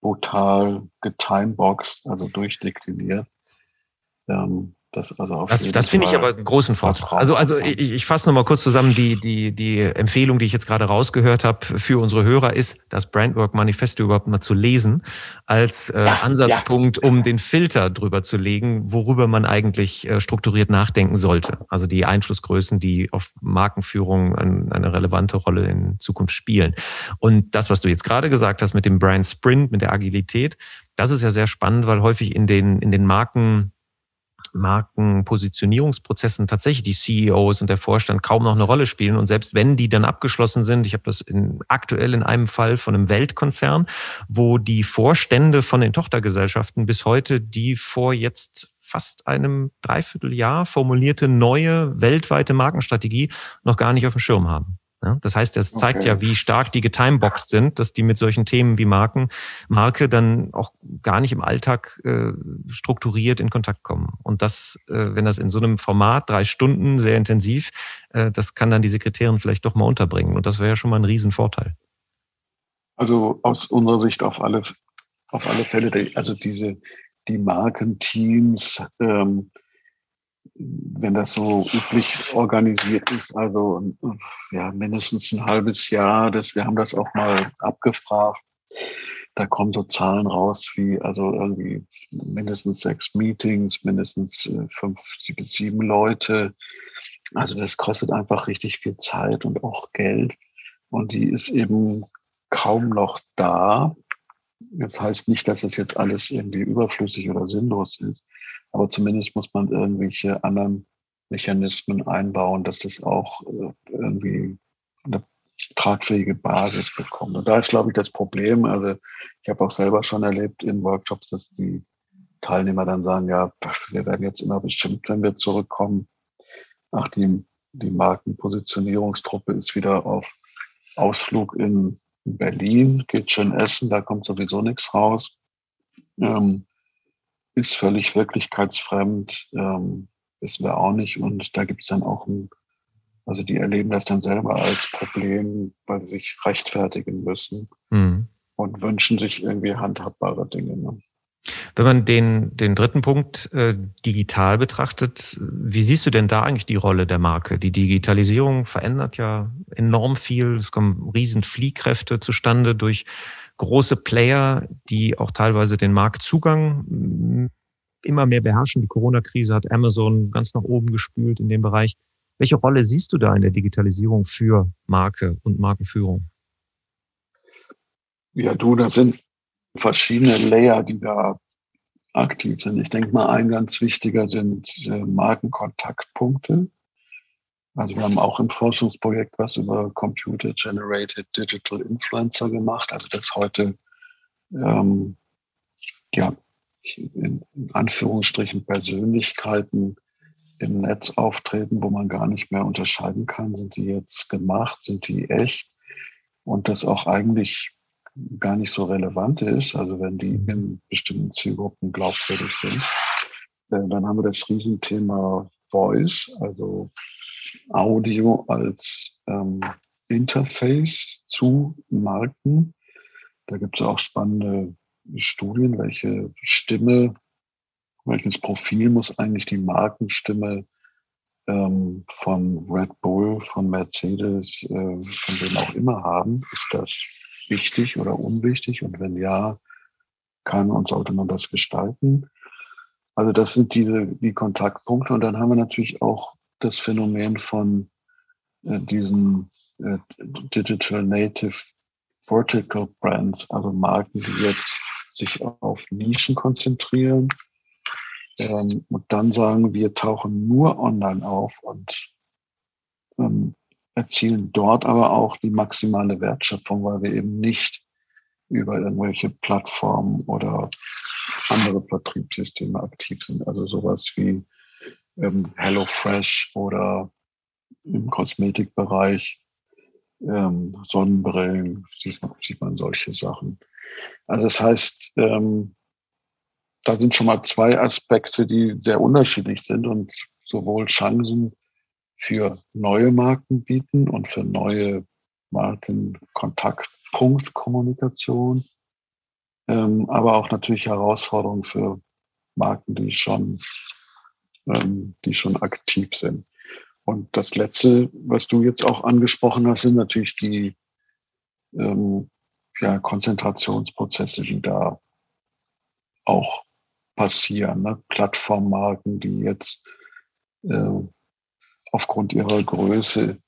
brutal getimeboxt, also durchdekliniert, ähm, Das, also das, das finde ich aber einen großen Vorteil. Also, also ich, ich fasse nochmal kurz zusammen, die, die, die Empfehlung, die ich jetzt gerade rausgehört habe für unsere Hörer, ist, das Brandwork Manifesto überhaupt mal zu lesen, als äh, ja, Ansatzpunkt, ja. um den Filter drüber zu legen, worüber man eigentlich äh, strukturiert nachdenken sollte. Also die Einflussgrößen, die auf Markenführung ein, eine relevante Rolle in Zukunft spielen. Und das, was du jetzt gerade gesagt hast mit dem Brand Sprint, mit der Agilität, das ist ja sehr spannend, weil häufig in den, in den Marken Markenpositionierungsprozessen tatsächlich die CEOs und der Vorstand kaum noch eine Rolle spielen. Und selbst wenn die dann abgeschlossen sind, ich habe das in, aktuell in einem Fall von einem Weltkonzern, wo die Vorstände von den Tochtergesellschaften bis heute die vor jetzt fast einem Dreivierteljahr formulierte neue weltweite Markenstrategie noch gar nicht auf dem Schirm haben. Ja, das heißt, es zeigt okay. ja, wie stark die getimeboxed sind, dass die mit solchen Themen wie Marken, Marke dann auch gar nicht im Alltag äh, strukturiert in Kontakt kommen. Und das, äh, wenn das in so einem Format, drei Stunden, sehr intensiv, äh, das kann dann die Sekretärin vielleicht doch mal unterbringen. Und das wäre ja schon mal ein Riesenvorteil. Also aus unserer Sicht auf alle, auf alle Fälle, also diese, die Markenteams, ähm, wenn das so üblich organisiert ist, also ja, mindestens ein halbes Jahr, das, wir haben das auch mal abgefragt. Da kommen so Zahlen raus wie also irgendwie mindestens sechs Meetings, mindestens äh, fünf bis sieben Leute. Also das kostet einfach richtig viel Zeit und auch Geld. Und die ist eben kaum noch da. Das heißt nicht, dass das jetzt alles irgendwie überflüssig oder sinnlos ist. Aber zumindest muss man irgendwelche anderen Mechanismen einbauen, dass das auch äh, irgendwie eine tragfähige Basis bekommt. Und da ist, glaube ich, das Problem. Also ich habe auch selber schon erlebt in Workshops, dass die Teilnehmer dann sagen, ja, wir werden jetzt immer bestimmt, wenn wir zurückkommen. Ach, die, die Markenpositionierungstruppe ist wieder auf Ausflug in Berlin, geht schön essen, da kommt sowieso nichts raus. Ähm, ist völlig wirklichkeitsfremd, ähm, wissen wir auch nicht. Und da gibt es dann auch ein, also die erleben das dann selber als Problem, weil sie sich rechtfertigen müssen mhm. und wünschen sich irgendwie handhabbare Dinge. Ne? Wenn man den, den dritten Punkt äh, digital betrachtet, wie siehst du denn da eigentlich die Rolle der Marke? Die Digitalisierung verändert ja enorm viel. Es kommen riesen Fliehkräfte zustande durch große Player, die auch teilweise den Marktzugang mm, immer mehr beherrschen. Die Corona-Krise hat Amazon ganz nach oben gespült in dem Bereich. Welche Rolle siehst du da in der Digitalisierung für Marke und Markenführung? Ja, du, da sind verschiedene Layer, die da aktiv sind. Ich denke mal, ein ganz wichtiger sind äh, Markenkontaktpunkte. Also wir haben auch im Forschungsprojekt was über Computer Generated Digital Influencer gemacht. Also dass heute ähm, ja in, Anführungsstrichen Persönlichkeiten im Netz auftreten, wo man gar nicht mehr unterscheiden kann, sind die jetzt gemacht, sind die echt und das auch eigentlich gar nicht so relevant ist, also wenn die in bestimmten Zielgruppen glaubwürdig sind, äh, dann haben wir das Riesenthema Voice, also Audio als ähm, Interface zu Marken. Da gibt es auch spannende Studien, welche Stimme, welches Profil muss eigentlich die Markenstimme ähm, von Red Bull, von Mercedes, äh, von wem auch immer haben. Ist das wichtig oder unwichtig? Und wenn ja, kann und sollte man das gestalten? Also das sind diese, die Kontaktpunkte. Und dann haben wir natürlich auch das Phänomen von äh, diesen äh, Digital Native Vertical Brands, also Marken, die jetzt sich auf Nischen konzentrieren ähm, und dann sagen, wir tauchen nur online auf und ähm, erzielen dort aber auch die maximale Wertschöpfung, weil wir eben nicht über irgendwelche Plattformen oder andere Vertriebssysteme aktiv sind. Also sowas wie ähm, HelloFresh oder im Kosmetikbereich ähm, Sonnenbrillen, sieht man, solche Sachen. Also das heißt, ähm, da sind schon mal zwei Aspekte, die sehr unterschiedlich sind und sowohl Chancen für neue Marken bieten und für neue Markenkontaktpunktkommunikation, ähm, aber auch natürlich Herausforderungen für Marken, die schon ähm, die schon aktiv sind. Und das Letzte, was du jetzt auch angesprochen hast, sind natürlich die ähm, ja, Konzentrationsprozesse, die da auch passieren. Ne? Plattformmarken, die jetzt äh, aufgrund ihrer Größe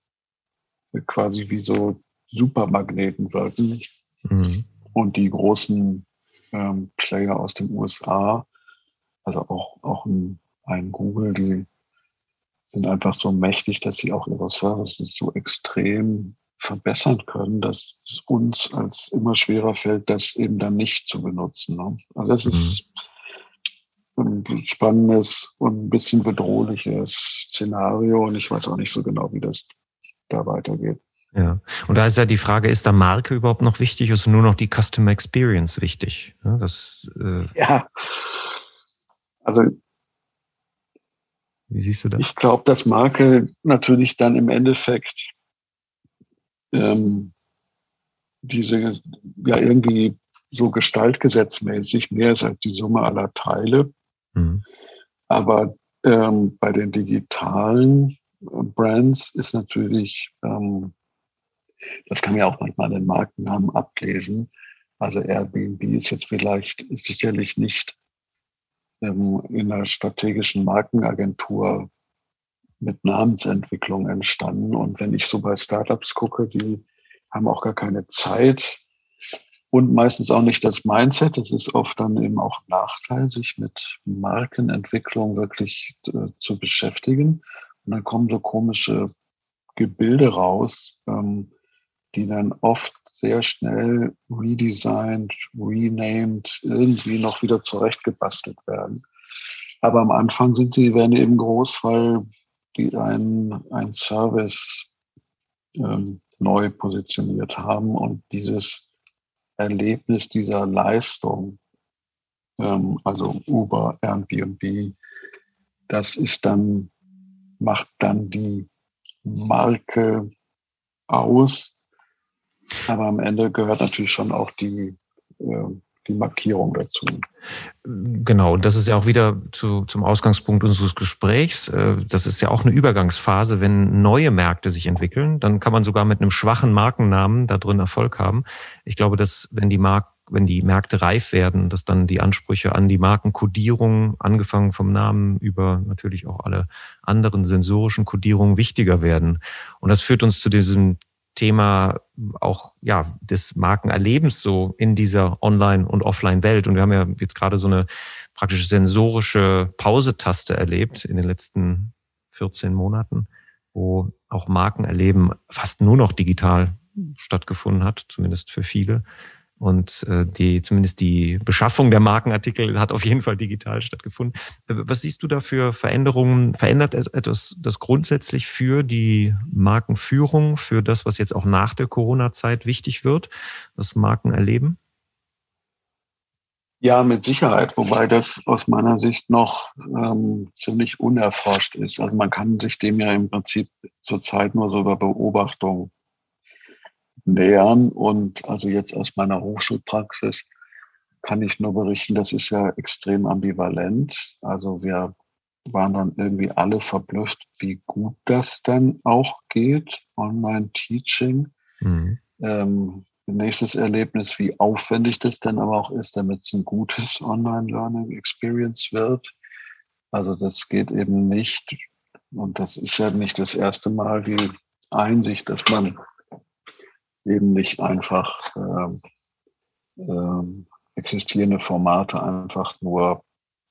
quasi wie so Supermagneten wirken. Mhm. Und die großen ähm, Player aus den USA, also auch, auch ein, ein Google, die sind einfach so mächtig, dass sie auch ihre Services so extrem verbessern können, dass es uns als immer schwerer fällt, das eben dann nicht zu benutzen. Ne? Also das ist mhm. Ein spannendes und ein bisschen bedrohliches Szenario und ich weiß auch nicht so genau, wie das da weitergeht. Ja, und da ist ja die Frage, ist da Marke überhaupt noch wichtig ist nur noch die Customer Experience wichtig? Ja, das, äh ja. also wie siehst du das? Ich glaube, dass Marke natürlich dann im Endeffekt ähm, diese ja irgendwie so gestaltgesetzmäßig mehr ist als die Summe aller Teile. Mhm. Aber ähm, bei den digitalen äh, Brands ist natürlich, ähm, das kann man ja auch manchmal den Markennamen ablesen. Also Airbnb ist jetzt vielleicht sicherlich nicht ähm, in einer strategischen Markenagentur mit Namensentwicklung entstanden. Und wenn ich so bei Startups gucke, die haben auch gar keine Zeit und meistens auch nicht das Mindset. Das ist oft dann eben auch ein Nachteil, sich mit Markenentwicklung wirklich äh, zu beschäftigen. Und dann kommen so komische Gebilde raus, ähm, die dann oft sehr schnell redesigned, renamed, irgendwie noch wieder zurechtgebastelt werden. Aber am Anfang sind die, werden eben groß, weil die ein, ein Service ähm, neu positioniert haben und dieses Erlebnis dieser Leistung, ähm, also Uber, Airbnb, das ist dann, macht dann die Marke aus. Aber am Ende gehört natürlich schon auch die, äh, die Markierung dazu. Genau, und das ist ja auch wieder zu, zum Ausgangspunkt unseres Gesprächs. Äh, das ist ja auch eine Übergangsphase, wenn neue Märkte sich entwickeln, dann kann man sogar mit einem schwachen Markennamen da drin Erfolg haben. Ich glaube, dass wenn die Mark wenn die Märkte reif werden, dass dann die Ansprüche an die Markenkodierung, angefangen vom Namen über natürlich auch alle anderen sensorischen Kodierungen wichtiger werden. Und das führt uns zu diesem Thema auch ja des Markenerlebens so in dieser Online- und Offline-Welt. Und wir haben ja jetzt gerade so eine praktisch sensorische Pausetaste erlebt in den letzten 14 Monaten, wo auch Markenerleben fast nur noch digital stattgefunden hat, zumindest für viele. Und äh, die, zumindest die Beschaffung der Markenartikel hat auf jeden Fall digital stattgefunden. Was siehst du da für Veränderungen? Verändert es etwas das grundsätzlich für die Markenführung, für das, was jetzt auch nach der Corona-Zeit wichtig wird, das Markenerleben? Ja, mit Sicherheit, wobei das aus meiner Sicht noch ähm, ziemlich unerforscht ist. Also man kann sich dem ja im Prinzip zurzeit nur so über Beobachtung nähern. Und also jetzt aus meiner Hochschulpraxis kann ich nur berichten, das ist ja extrem ambivalent. Also wir waren dann irgendwie alle verblüfft, wie gut das dann auch geht, Online-Teaching. Mhm. Ähm, nächstes Erlebnis, wie aufwendig das dann aber auch ist, damit es ein gutes <laughs> Online-Learning-Experience wird. Also das geht eben nicht, und das ist ja nicht das erste Mal die Einsicht, dass man eben nicht einfach ähm, ähm, existierende Formate einfach nur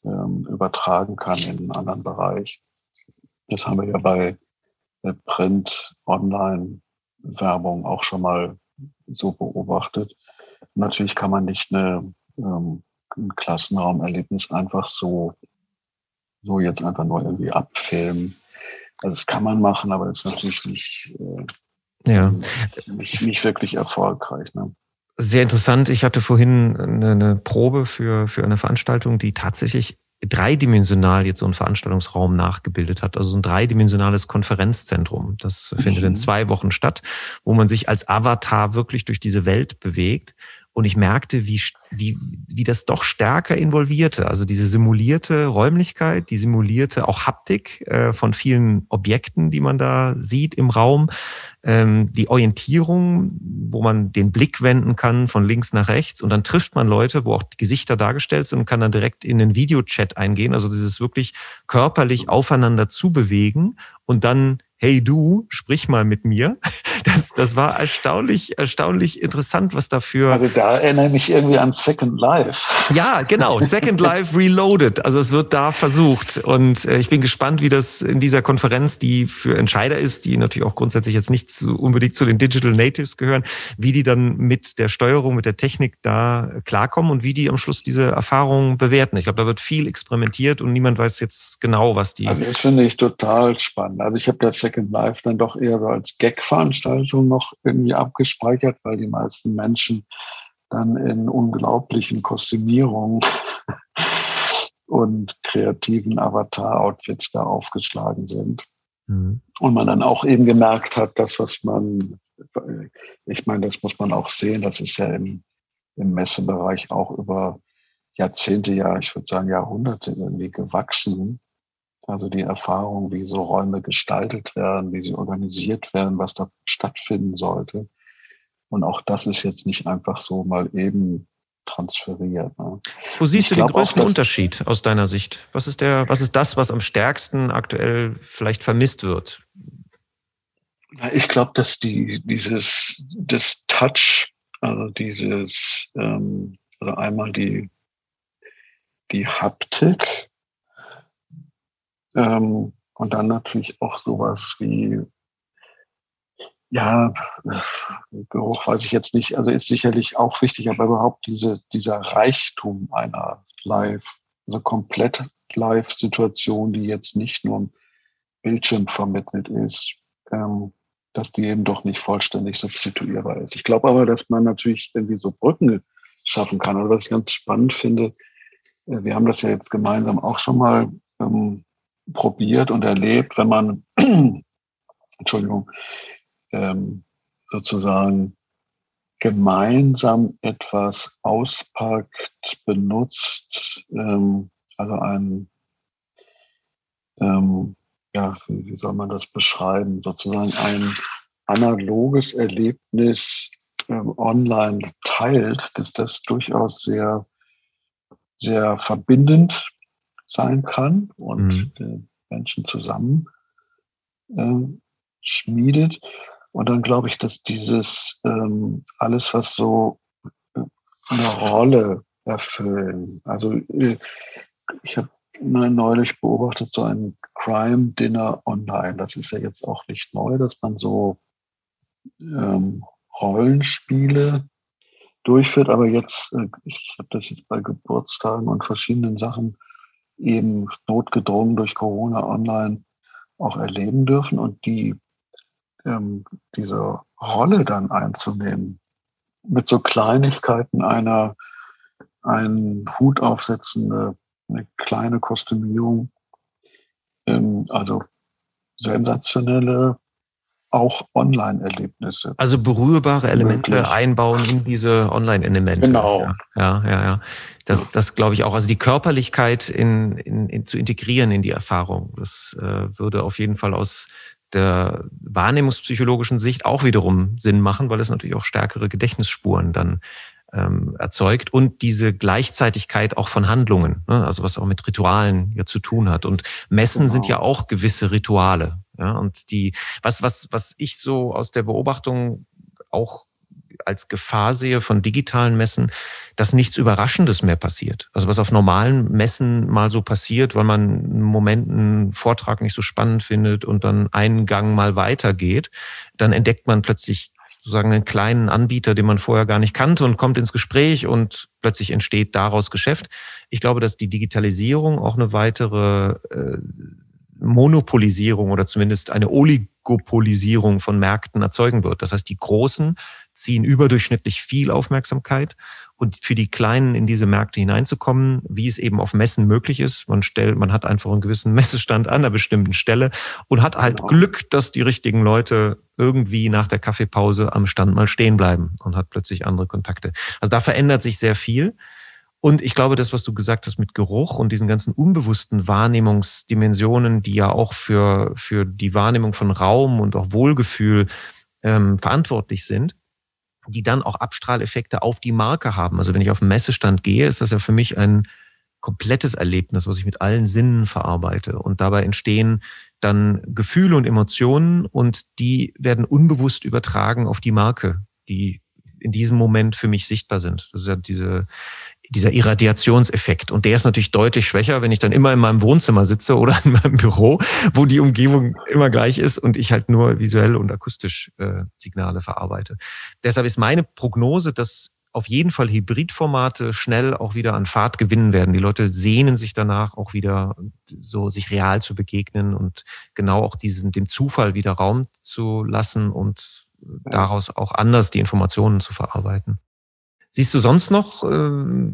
ähm, übertragen kann in einen anderen Bereich. Das haben wir ja bei Print, Online, Werbung auch schon mal so beobachtet. natürlich kann man nicht eine, ähm, ein Klassenraumerlebnis einfach so, so jetzt einfach nur irgendwie abfilmen. Also das kann man machen, aber das ist natürlich nicht, äh, ja. Nicht, nicht wirklich erfolgreich. Ne? Sehr interessant. Ich hatte vorhin eine, eine Probe für, für eine Veranstaltung, die tatsächlich dreidimensional jetzt so einen Veranstaltungsraum nachgebildet hat. Also so ein dreidimensionales Konferenzzentrum. Das findet in mhm. zwei Wochen statt, wo man sich als Avatar wirklich durch diese Welt bewegt Und ich merkte, wie, wie, wie das doch stärker involvierte. Also diese simulierte Räumlichkeit, die simulierte auch Haptik äh, von vielen Objekten, die man da sieht im Raum, ähm, die Orientierung, wo man den Blick wenden kann von links nach rechts und dann trifft man Leute, wo auch Gesichter dargestellt sind und kann dann direkt in den Videochat eingehen. Also dieses wirklich körperlich aufeinander zubewegen und dann hey du, sprich mal mit mir. Das, das war erstaunlich, erstaunlich interessant, was dafür. Also da erinnere ich mich irgendwie an Second Life. Ja, genau. Second <laughs> Life Reloaded. Also es wird da versucht. Und äh, ich bin gespannt, wie das in dieser Konferenz, die für Entscheider ist, die natürlich auch grundsätzlich jetzt nicht zu, unbedingt zu den Digital Natives gehören, wie die dann mit der Steuerung, mit der Technik da klarkommen und wie die am Schluss diese Erfahrungen bewerten. Ich glaube, da wird viel experimentiert und niemand weiß jetzt genau, was die. Also das finde ich total spannend. Also ich habe das Second Life dann doch eher so als Gag-Veranstaltung noch irgendwie abgespeichert, weil die meisten Menschen dann in unglaublichen Kostümierungen <laughs> und kreativen Avatar-Outfits da aufgeschlagen sind. Mhm. Und man dann auch eben gemerkt hat, dass was man, ich meine, das muss man auch sehen, das ist ja im, im Messebereich auch über Jahrzehnte, ja, ich würde sagen Jahrhunderte irgendwie gewachsen. Also die Erfahrung, wie so Räume gestaltet werden, wie sie organisiert werden, was da stattfinden sollte. Und auch das ist jetzt nicht einfach so mal eben transferiert. Ne? Wo siehst ich du den größten auch, Unterschied aus deiner Sicht? Was ist der, was ist das, was am stärksten aktuell vielleicht vermisst wird? Ich glaube, dass die, dieses, das Touch, also dieses, ähm, also einmal die, die Haptik, ähm, und dann natürlich auch sowas wie, ja, Geruch weiß ich jetzt nicht, also ist sicherlich auch wichtig, aber überhaupt diese, dieser Reichtum einer Live, also komplett Live-Situation, die jetzt nicht nur im Bildschirm vermittelt ist, ähm, dass die eben doch nicht vollständig substituierbar ist. Ich glaube aber, dass man natürlich irgendwie so Brücken schaffen kann. Also was ich ganz spannend finde, äh, wir haben das ja jetzt gemeinsam auch schon mal ähm, probiert und erlebt, wenn man, <clears throat> Entschuldigung, ähm, sozusagen gemeinsam etwas auspackt, benutzt, ähm, also ein, ähm, ja, wie, soll man das beschreiben, sozusagen ein analoges Erlebnis ähm, online teilt, dass das durchaus sehr, sehr verbindend sein kann und mhm. Menschen zusammen äh, schmiedet. Und dann glaube ich, dass dieses ähm, alles, was so äh, eine Rolle erfüllen, also äh, ich habe neulich beobachtet so ein Crime Dinner online. Das ist ja jetzt auch nicht neu, dass man so ähm, Rollenspiele durchführt. Aber jetzt, äh, ich habe das jetzt bei Geburtstagen und verschiedenen Sachen eben notgedrungen durch Corona online auch erleben dürfen und die ähm, diese Rolle dann einzunehmen, mit so Kleinigkeiten einer einen Hut aufsetzen, eine, eine kleine Kostümierung, ähm, also sensationelle auch Online-Erlebnisse. Also berührbare Elemente möglich. einbauen in diese Online-Elemente. Genau. Ja, ja, ja. Das, das glaube ich auch. Also die Körperlichkeit in, in, in, zu integrieren in die Erfahrung. Das äh, würde auf jeden Fall aus der wahrnehmungspsychologischen Sicht auch wiederum Sinn machen, weil es natürlich auch stärkere Gedächtnisspuren dann ähm, erzeugt und diese Gleichzeitigkeit auch von Handlungen, ne? also was auch mit Ritualen ja zu tun hat. Und Messen genau. sind ja auch gewisse Rituale. Ja? Und die, was, was, was ich so aus der Beobachtung auch als Gefahr sehe von digitalen Messen, dass nichts Überraschendes mehr passiert. Also was auf normalen Messen mal so passiert, weil man einen Moment einen Vortrag nicht so spannend findet und dann einen Gang mal weitergeht, dann entdeckt man plötzlich sozusagen einen kleinen Anbieter, den man vorher gar nicht kannte und kommt ins Gespräch und plötzlich entsteht daraus Geschäft. Ich glaube, dass die Digitalisierung auch eine weitere äh, Monopolisierung oder zumindest eine Oligopolisierung von Märkten erzeugen wird. Das heißt, die Großen ziehen überdurchschnittlich viel Aufmerksamkeit und für die Kleinen in diese Märkte hineinzukommen, wie es eben auf Messen möglich ist. Man stellt, man hat einfach einen gewissen <laughs> Messestand an einer bestimmten Stelle und hat halt genau. Glück, dass die richtigen Leute irgendwie nach der Kaffeepause am Stand mal stehen bleiben und hat plötzlich andere Kontakte. Also da verändert sich sehr viel. Und ich glaube, das, was du gesagt hast mit Geruch und diesen ganzen unbewussten Wahrnehmungsdimensionen, die ja auch für, für die Wahrnehmung von Raum und auch Wohlgefühl ähm, verantwortlich sind, die dann auch Abstrahleffekte auf die Marke haben. Also wenn ich auf den Messestand gehe, ist das ja für mich ein komplettes Erlebnis, was ich mit allen Sinnen verarbeite. Und dabei entstehen dann Gefühle und Emotionen und die werden unbewusst übertragen auf die Marke, die in diesem Moment für mich sichtbar sind. Das ist ja diese dieser Irradiationseffekt. Und der ist natürlich deutlich schwächer, wenn ich dann immer in meinem Wohnzimmer sitze oder in meinem Büro, wo die Umgebung immer gleich ist und ich halt nur visuell und akustisch äh, Signale verarbeite. Deshalb ist meine Prognose, dass auf jeden Fall Hybridformate schnell auch wieder an Fahrt gewinnen werden. Die Leute sehnen sich danach auch wieder so sich real zu begegnen und genau auch diesen, dem Zufall wieder Raum zu lassen und daraus auch anders die Informationen zu verarbeiten. Siehst du sonst noch äh,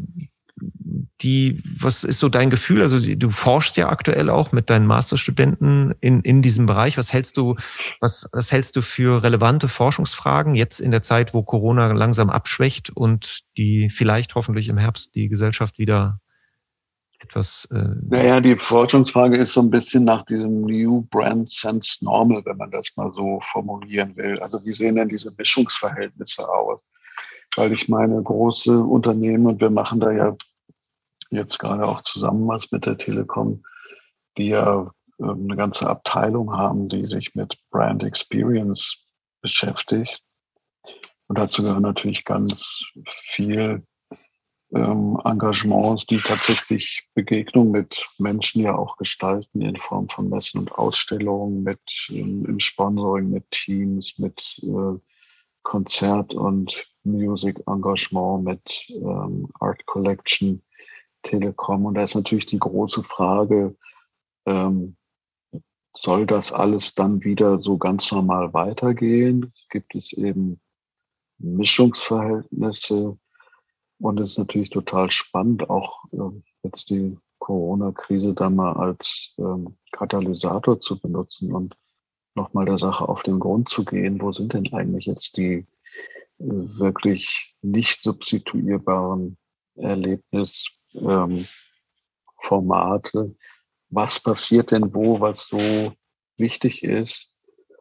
die, was ist so dein Gefühl? Also du forschst ja aktuell auch mit deinen Masterstudenten in, in diesem Bereich. Was hältst du, was, was hältst du für relevante Forschungsfragen jetzt in der Zeit, wo Corona langsam abschwächt und die vielleicht hoffentlich im Herbst die Gesellschaft wieder etwas. Äh naja, die Forschungsfrage ist so ein bisschen nach diesem New Brand Sense Normal, wenn man das mal so formulieren will. Also wie sehen denn diese Mischungsverhältnisse aus? Weil ich meine große Unternehmen und wir machen da ja jetzt gerade auch zusammen was mit der Telekom, die ja ähm, eine ganze Abteilung haben, die sich mit Brand Experience beschäftigt. Und dazu gehören natürlich ganz viel ähm, Engagements, die tatsächlich Begegnung mit Menschen ja auch gestalten in Form von Messen und Ausstellungen, mit ähm, im Sponsoring, mit Teams, mit äh, Konzert- und Music-Engagement mit ähm, Art Collection, Telekom. Und da ist natürlich die große Frage, ähm, soll das alles dann wieder so ganz normal weitergehen? Gibt es eben Mischungsverhältnisse? Und es ist natürlich total spannend, auch äh, jetzt die Corona-Krise da mal als ähm, Katalysator zu benutzen und nochmal der Sache auf den Grund zu gehen. Wo sind denn eigentlich jetzt die wirklich nicht substituierbaren Erlebnisformate. Ähm, was passiert denn wo, was so wichtig ist?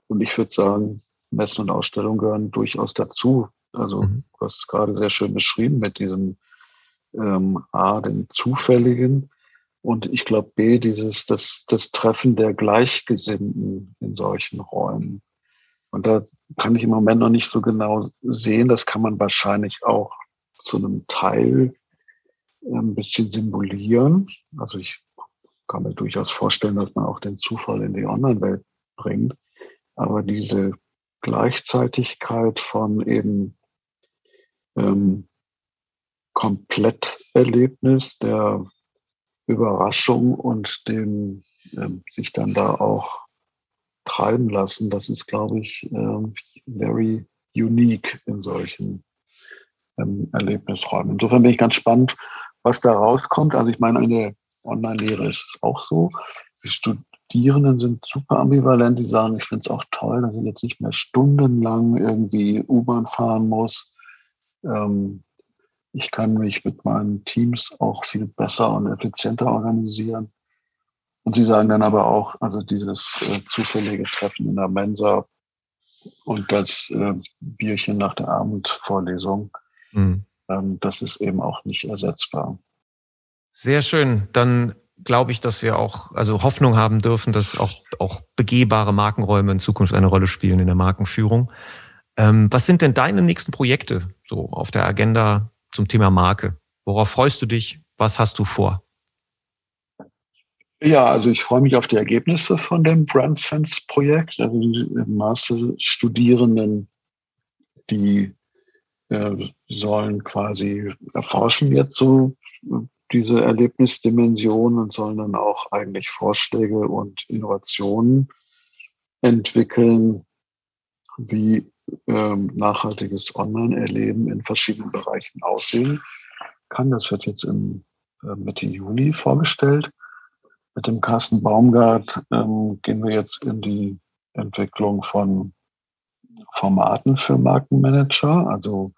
Und ich würde sagen, Messen und Ausstellungen gehören durchaus dazu. Also mhm. du hast es gerade sehr schön beschrieben mit diesem ähm, A, den Zufälligen und ich glaube B, dieses das, das Treffen der Gleichgesinnten in solchen Räumen. Und da kann ich im Moment noch nicht so genau sehen. Das kann man wahrscheinlich auch zu einem Teil äh, ein bisschen simulieren. Also ich kann mir durchaus vorstellen, dass man auch den Zufall in die Online-Welt bringt. Aber diese Gleichzeitigkeit von eben ähm, Kompletterlebnis, der Überraschung und dem ähm, sich dann da auch treiben lassen. Das ist, glaube ich, ähm, very unique in solchen ähm, Erlebnisräumen. Insofern bin ich ganz spannend, was da rauskommt. Also ich meine, eine Online-Lehre ist auch so. Die Studierenden sind super ambivalent. Die sagen, ich finde es auch toll, dass ich jetzt nicht mehr stundenlang irgendwie U-Bahn fahren muss. Ähm, ich kann mich mit meinen Teams auch viel besser und effizienter organisieren. Und sie sagen dann aber auch, also dieses äh, zufällige Treffen in der Mensa und das äh, Bierchen nach der Abendvorlesung, mhm. ähm, das ist eben auch nicht ersetzbar. Sehr schön. Dann glaube ich, dass wir auch also Hoffnung haben dürfen, dass auch, auch begehbare Markenräume in Zukunft eine Rolle spielen in der Markenführung. Ähm, was sind denn deine nächsten Projekte so auf der Agenda zum Thema Marke? Worauf freust du dich? Was hast du vor? Ja, also ich freue mich auf die Ergebnisse von dem Brand Sense Projekt. Also die Masterstudierenden, die äh, sollen quasi erforschen jetzt so diese Erlebnisdimension und sollen dann auch eigentlich Vorschläge und Innovationen entwickeln, wie ähm, nachhaltiges Online-Erleben in verschiedenen Bereichen aussehen kann. Das wird jetzt im äh, Mitte Juni vorgestellt. Mit dem Carsten Baumgart ähm, gehen wir jetzt in die Entwicklung von Formaten für Markenmanager. Also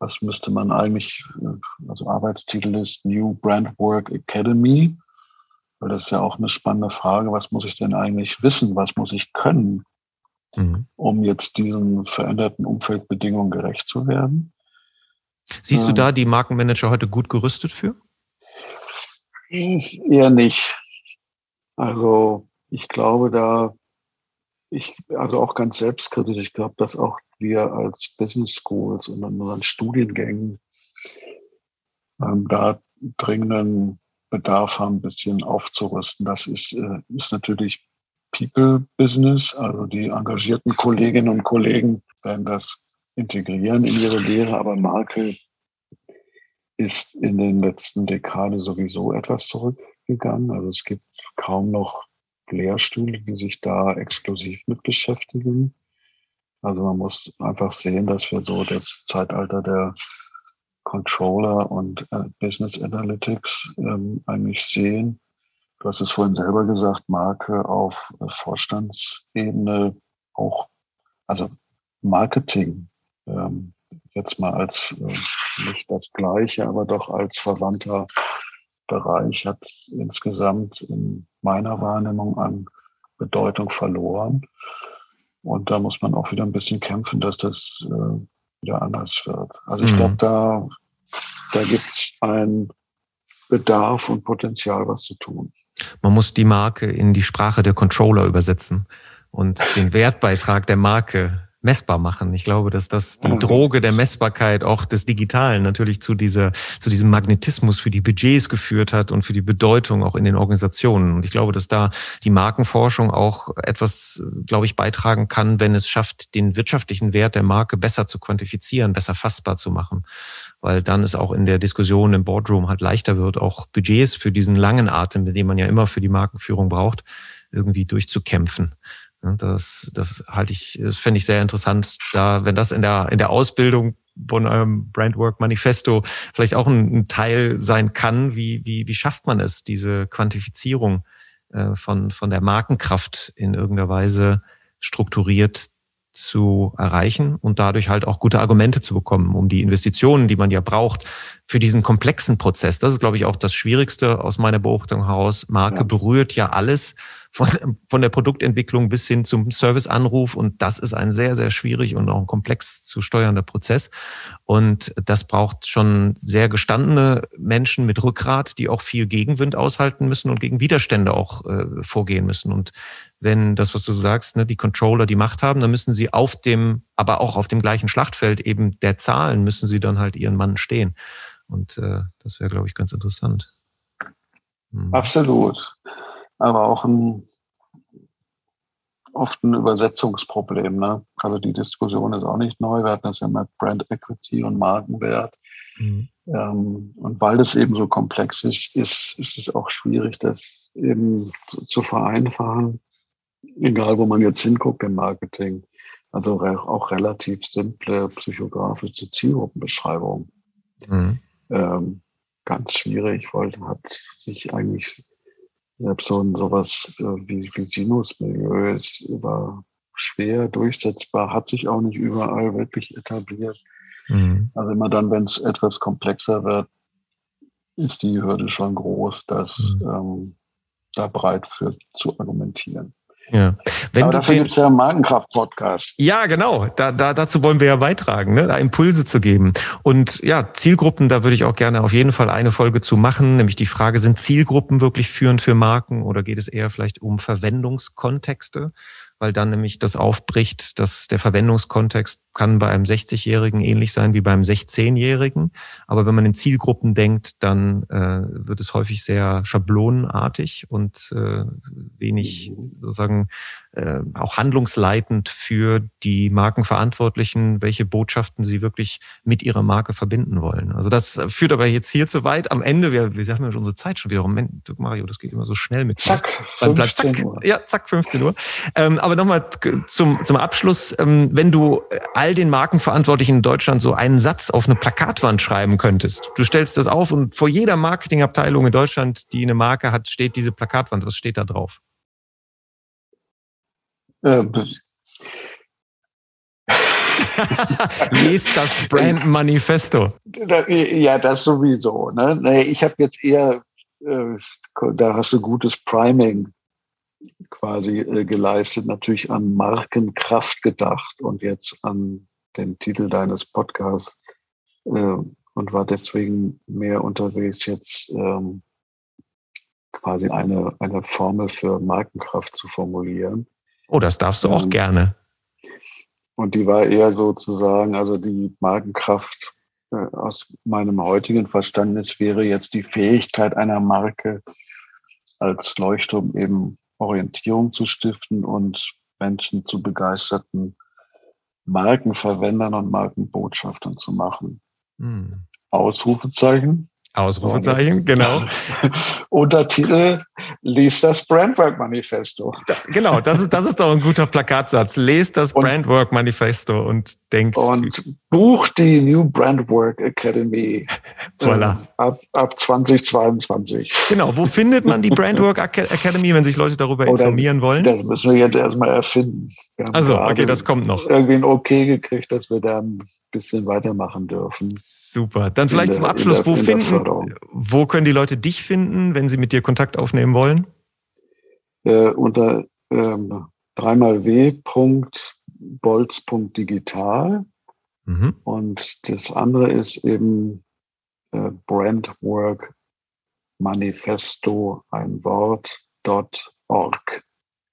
was müsste man eigentlich, äh, also Arbeitstitel ist New Brand Work Academy. Weil das ist ja auch eine spannende Frage, was muss ich denn eigentlich wissen, was muss ich können, mhm. um jetzt diesen veränderten Umfeldbedingungen gerecht zu werden. Siehst ähm, du da die Markenmanager heute gut gerüstet für? Eher nicht. Also ich glaube da, ich, also auch ganz selbstkritisch, ich glaube, dass auch wir als Business Schools und in unseren Studiengängen ähm, da dringenden Bedarf haben, ein bisschen aufzurüsten. Das ist, äh, ist natürlich People Business, also die engagierten Kolleginnen und Kollegen werden das integrieren in ihre Lehre, aber Marke ist in den letzten Dekaden sowieso etwas zurückgegangen. Also es gibt kaum noch Lehrstühle, die sich da exklusiv mit beschäftigen. Also man muss einfach sehen, dass wir so das Zeitalter der Controller und äh, Business Analytics ähm, eigentlich sehen. Du hast es vorhin selber gesagt, Marke auf äh, Vorstandsebene auch, also Marketing ähm, jetzt mal als äh, nicht das gleiche, aber doch als verwandter Bereich hat insgesamt in meiner Wahrnehmung an Bedeutung verloren. Und da muss man auch wieder ein bisschen kämpfen, dass das äh, wieder anders wird. Also ich mhm. glaube, da, da gibt es einen Bedarf und Potenzial, was zu tun. Man muss die Marke in die Sprache der Controller übersetzen und den Wertbeitrag der Marke messbar machen. Ich glaube, dass das die Droge der Messbarkeit auch des Digitalen natürlich zu dieser, zu diesem Magnetismus für die Budgets geführt hat und für die Bedeutung auch in den Organisationen. Und ich glaube, dass da die Markenforschung auch etwas, glaube ich, beitragen kann, wenn es schafft, den wirtschaftlichen Wert der Marke besser zu quantifizieren, besser fassbar zu machen. Weil dann es auch in der Diskussion im Boardroom halt leichter wird, auch Budgets für diesen langen Atem, den man ja immer für die Markenführung braucht, irgendwie durchzukämpfen. Das, das halte ich, das fände ich sehr interessant, da, wenn das in der, in der Ausbildung von eurem Brandwork Manifesto vielleicht auch ein, ein Teil sein kann, wie, wie, wie schafft man es, diese Quantifizierung äh, von, von der Markenkraft in irgendeiner Weise strukturiert zu erreichen und dadurch halt auch gute Argumente zu bekommen, um die Investitionen, die man ja braucht, für diesen komplexen Prozess. Das ist, glaube ich, auch das Schwierigste aus meiner Beobachtung heraus. Marke ja. berührt ja alles von, von der Produktentwicklung bis hin zum Serviceanruf. Und das ist ein sehr, sehr schwierig und auch ein komplex zu steuernder Prozess. Und das braucht schon sehr gestandene Menschen mit Rückgrat, die auch viel Gegenwind aushalten müssen und gegen Widerstände auch äh, vorgehen müssen. Und wenn das, was du sagst, ne, die Controller die Macht haben, dann müssen sie auf dem, aber auch auf dem gleichen Schlachtfeld eben der Zahlen müssen sie dann halt ihren Mann stehen. Und äh, das wäre, glaube ich, ganz interessant. Hm. Absolut aber auch ein, oft ein Übersetzungsproblem. Ne? Also die Diskussion ist auch nicht neu. Wir hatten das ja mit Brand Equity und Markenwert. Mhm. Ähm, und weil das eben so komplex ist, ist, ist es auch schwierig, das eben zu, zu vereinfachen, egal wo man jetzt hinguckt im Marketing. Also auch relativ simple psychografische Zielgruppenbeschreibung. Mhm. Ähm, ganz schwierig, weil hat sich eigentlich selbst so sowas äh, wie, wie Sinusmilieu ist war schwer durchsetzbar, hat sich auch nicht überall wirklich etabliert. Mhm. Also immer dann, wenn es etwas komplexer wird, ist die Hürde schon groß, das mhm. ähm, da breit für zu argumentieren. Ja. Wenn Aber dafür gibt es ja einen Magenkraft-Podcast. Ja, genau. Da, da, dazu wollen wir ja beitragen, ne? da Impulse zu geben. Und ja, Zielgruppen, da würde ich auch gerne auf jeden Fall eine Folge zu machen, nämlich die Frage, sind Zielgruppen wirklich führend für Marken oder geht es eher vielleicht um Verwendungskontexte? Weil dann nämlich das aufbricht, dass der Verwendungskontext kann bei einem 60-Jährigen ähnlich sein wie beim 16-Jährigen. Aber wenn man in Zielgruppen denkt, dann äh, wird es häufig sehr schablonenartig und äh, wenig sozusagen äh, auch handlungsleitend für die Markenverantwortlichen, welche Botschaften sie wirklich mit ihrer Marke verbinden wollen. Also das führt aber jetzt hier zu weit. Am Ende, wir, wir haben ja unsere Zeit schon wieder. Moment, Mario, das geht immer so schnell mit. Zack, 15 zack, Uhr. Ja, zack, 15 Uhr. Ähm, aber nochmal zum, zum Abschluss, ähm, wenn du all den Markenverantwortlichen in Deutschland so einen Satz auf eine Plakatwand schreiben könntest. Du stellst das auf und vor jeder Marketingabteilung in Deutschland, die eine Marke hat, steht diese Plakatwand. Was steht da drauf? Ähm. <laughs> Lest das Brand Manifesto. Ja, das sowieso. Ne? Ich habe jetzt eher, äh, da hast du gutes Priming quasi äh, geleistet, natürlich an Markenkraft gedacht und jetzt an den Titel deines Podcasts äh, und war deswegen mehr unterwegs, jetzt ähm, quasi eine, eine Formel für Markenkraft zu formulieren. Oh, das darfst du auch ähm, gerne. Und die war eher sozusagen, also die Markenkraft äh, aus meinem heutigen Verständnis wäre jetzt die Fähigkeit einer Marke als Leuchtturm eben Orientierung zu stiften und Menschen zu begeisterten Markenverwendern und Markenbotschaftern zu machen. Hm. Ausrufezeichen. Ausrufezeichen, genau. <laughs> Untertitel Lies das Brandwork Manifesto. genau, das ist, das ist doch ein guter Plakatsatz. Lest das Brandwork Manifesto und denkt. Und bucht die New Brandwork Academy voilà. <laughs> äh, ab, ab 2022. Genau, wo findet man die <laughs> Brandwork Academy, wenn sich Leute darüber Oder informieren wollen? Das müssen wir jetzt erstmal erfinden. Also, okay, das kommt noch. Irgendwie ein Okay gekriegt, dass wir dann bisschen weitermachen dürfen. Super. Dann vielleicht der, zum Abschluss, der, wo finden, wo können die Leute dich finden, wenn sie mit dir Kontakt aufnehmen wollen? Äh, unter ähm, dreimal w.bolz.digital. Mhm. Und das andere ist eben äh, Brandwork Manifesto, ein Wort.org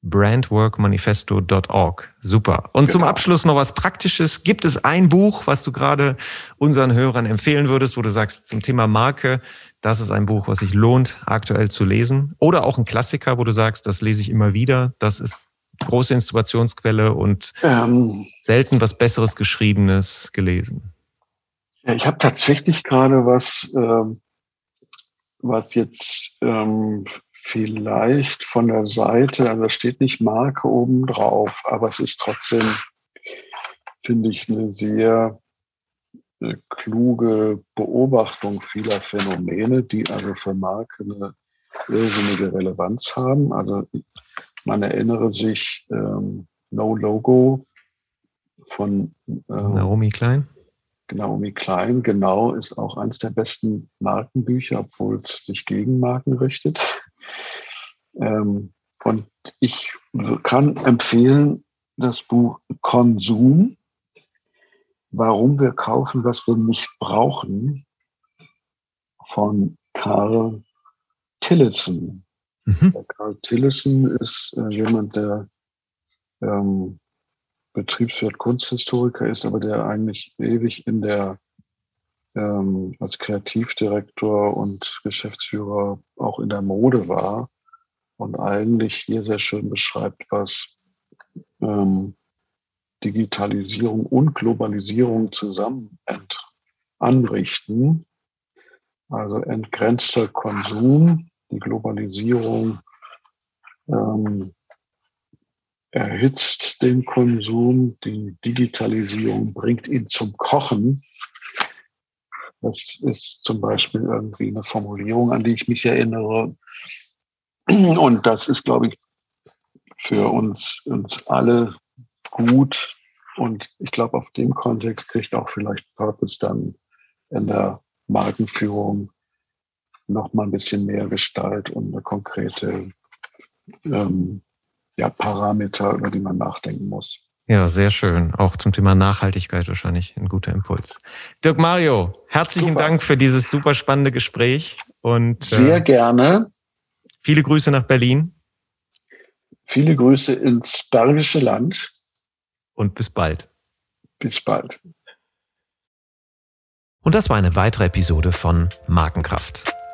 brandworkmanifesto.org. Super. Und genau. zum Abschluss noch was Praktisches. Gibt es ein Buch, was du gerade unseren Hörern empfehlen würdest, wo du sagst, zum Thema Marke, das ist ein Buch, was sich lohnt, aktuell zu lesen? Oder auch ein Klassiker, wo du sagst, das lese ich immer wieder, das ist große Inspirationsquelle und ähm, selten was Besseres Geschriebenes gelesen? Ja, ich habe tatsächlich gerade was, ähm, was jetzt ähm, vielleicht von der Seite, also da steht nicht Marke oben drauf, aber es ist trotzdem, finde ich, eine sehr eine kluge Beobachtung vieler Phänomene, die also für Marke eine irrsinnige Relevanz haben. Also man erinnere sich ähm, No Logo von ähm, Naomi Klein. Naomi Klein, genau, ist auch eines der besten Markenbücher, obwohl es sich gegen Marken richtet. Ähm, und ich kann empfehlen das Buch Konsum, warum wir kaufen, was wir nicht brauchen, von Karl Tillotson. Mhm. Karl Tillotson ist äh, jemand, der ähm, Betriebswirt Kunsthistoriker ist, aber der eigentlich ewig in der ähm, als Kreativdirektor und Geschäftsführer auch in der Mode war und eigentlich hier sehr schön beschreibt, was ähm, Digitalisierung und Globalisierung zusammen anrichten. Also entgrenzter Konsum, die Globalisierung ähm, erhitzt den Konsum, die Digitalisierung bringt ihn zum Kochen das ist zum Beispiel irgendwie eine Formulierung, an die ich mich erinnere. Und das ist, glaube ich, für uns, uns alle gut. Und ich glaube, auf dem Kontext kriegt auch vielleicht Purpose dann in der Markenführung noch mal ein bisschen mehr Gestalt und eine konkrete ähm, ja, Parameter, über die man nachdenken muss. Ja, sehr schön. Auch zum Thema Nachhaltigkeit wahrscheinlich ein guter Impuls. Dirk Mario, herzlichen super. Dank für dieses super spannende Gespräch und sehr äh, gerne. Viele Grüße nach Berlin. Viele Grüße ins Bergische Land. Und bis bald. Bis bald. Und das war eine weitere Episode von Markenkraft.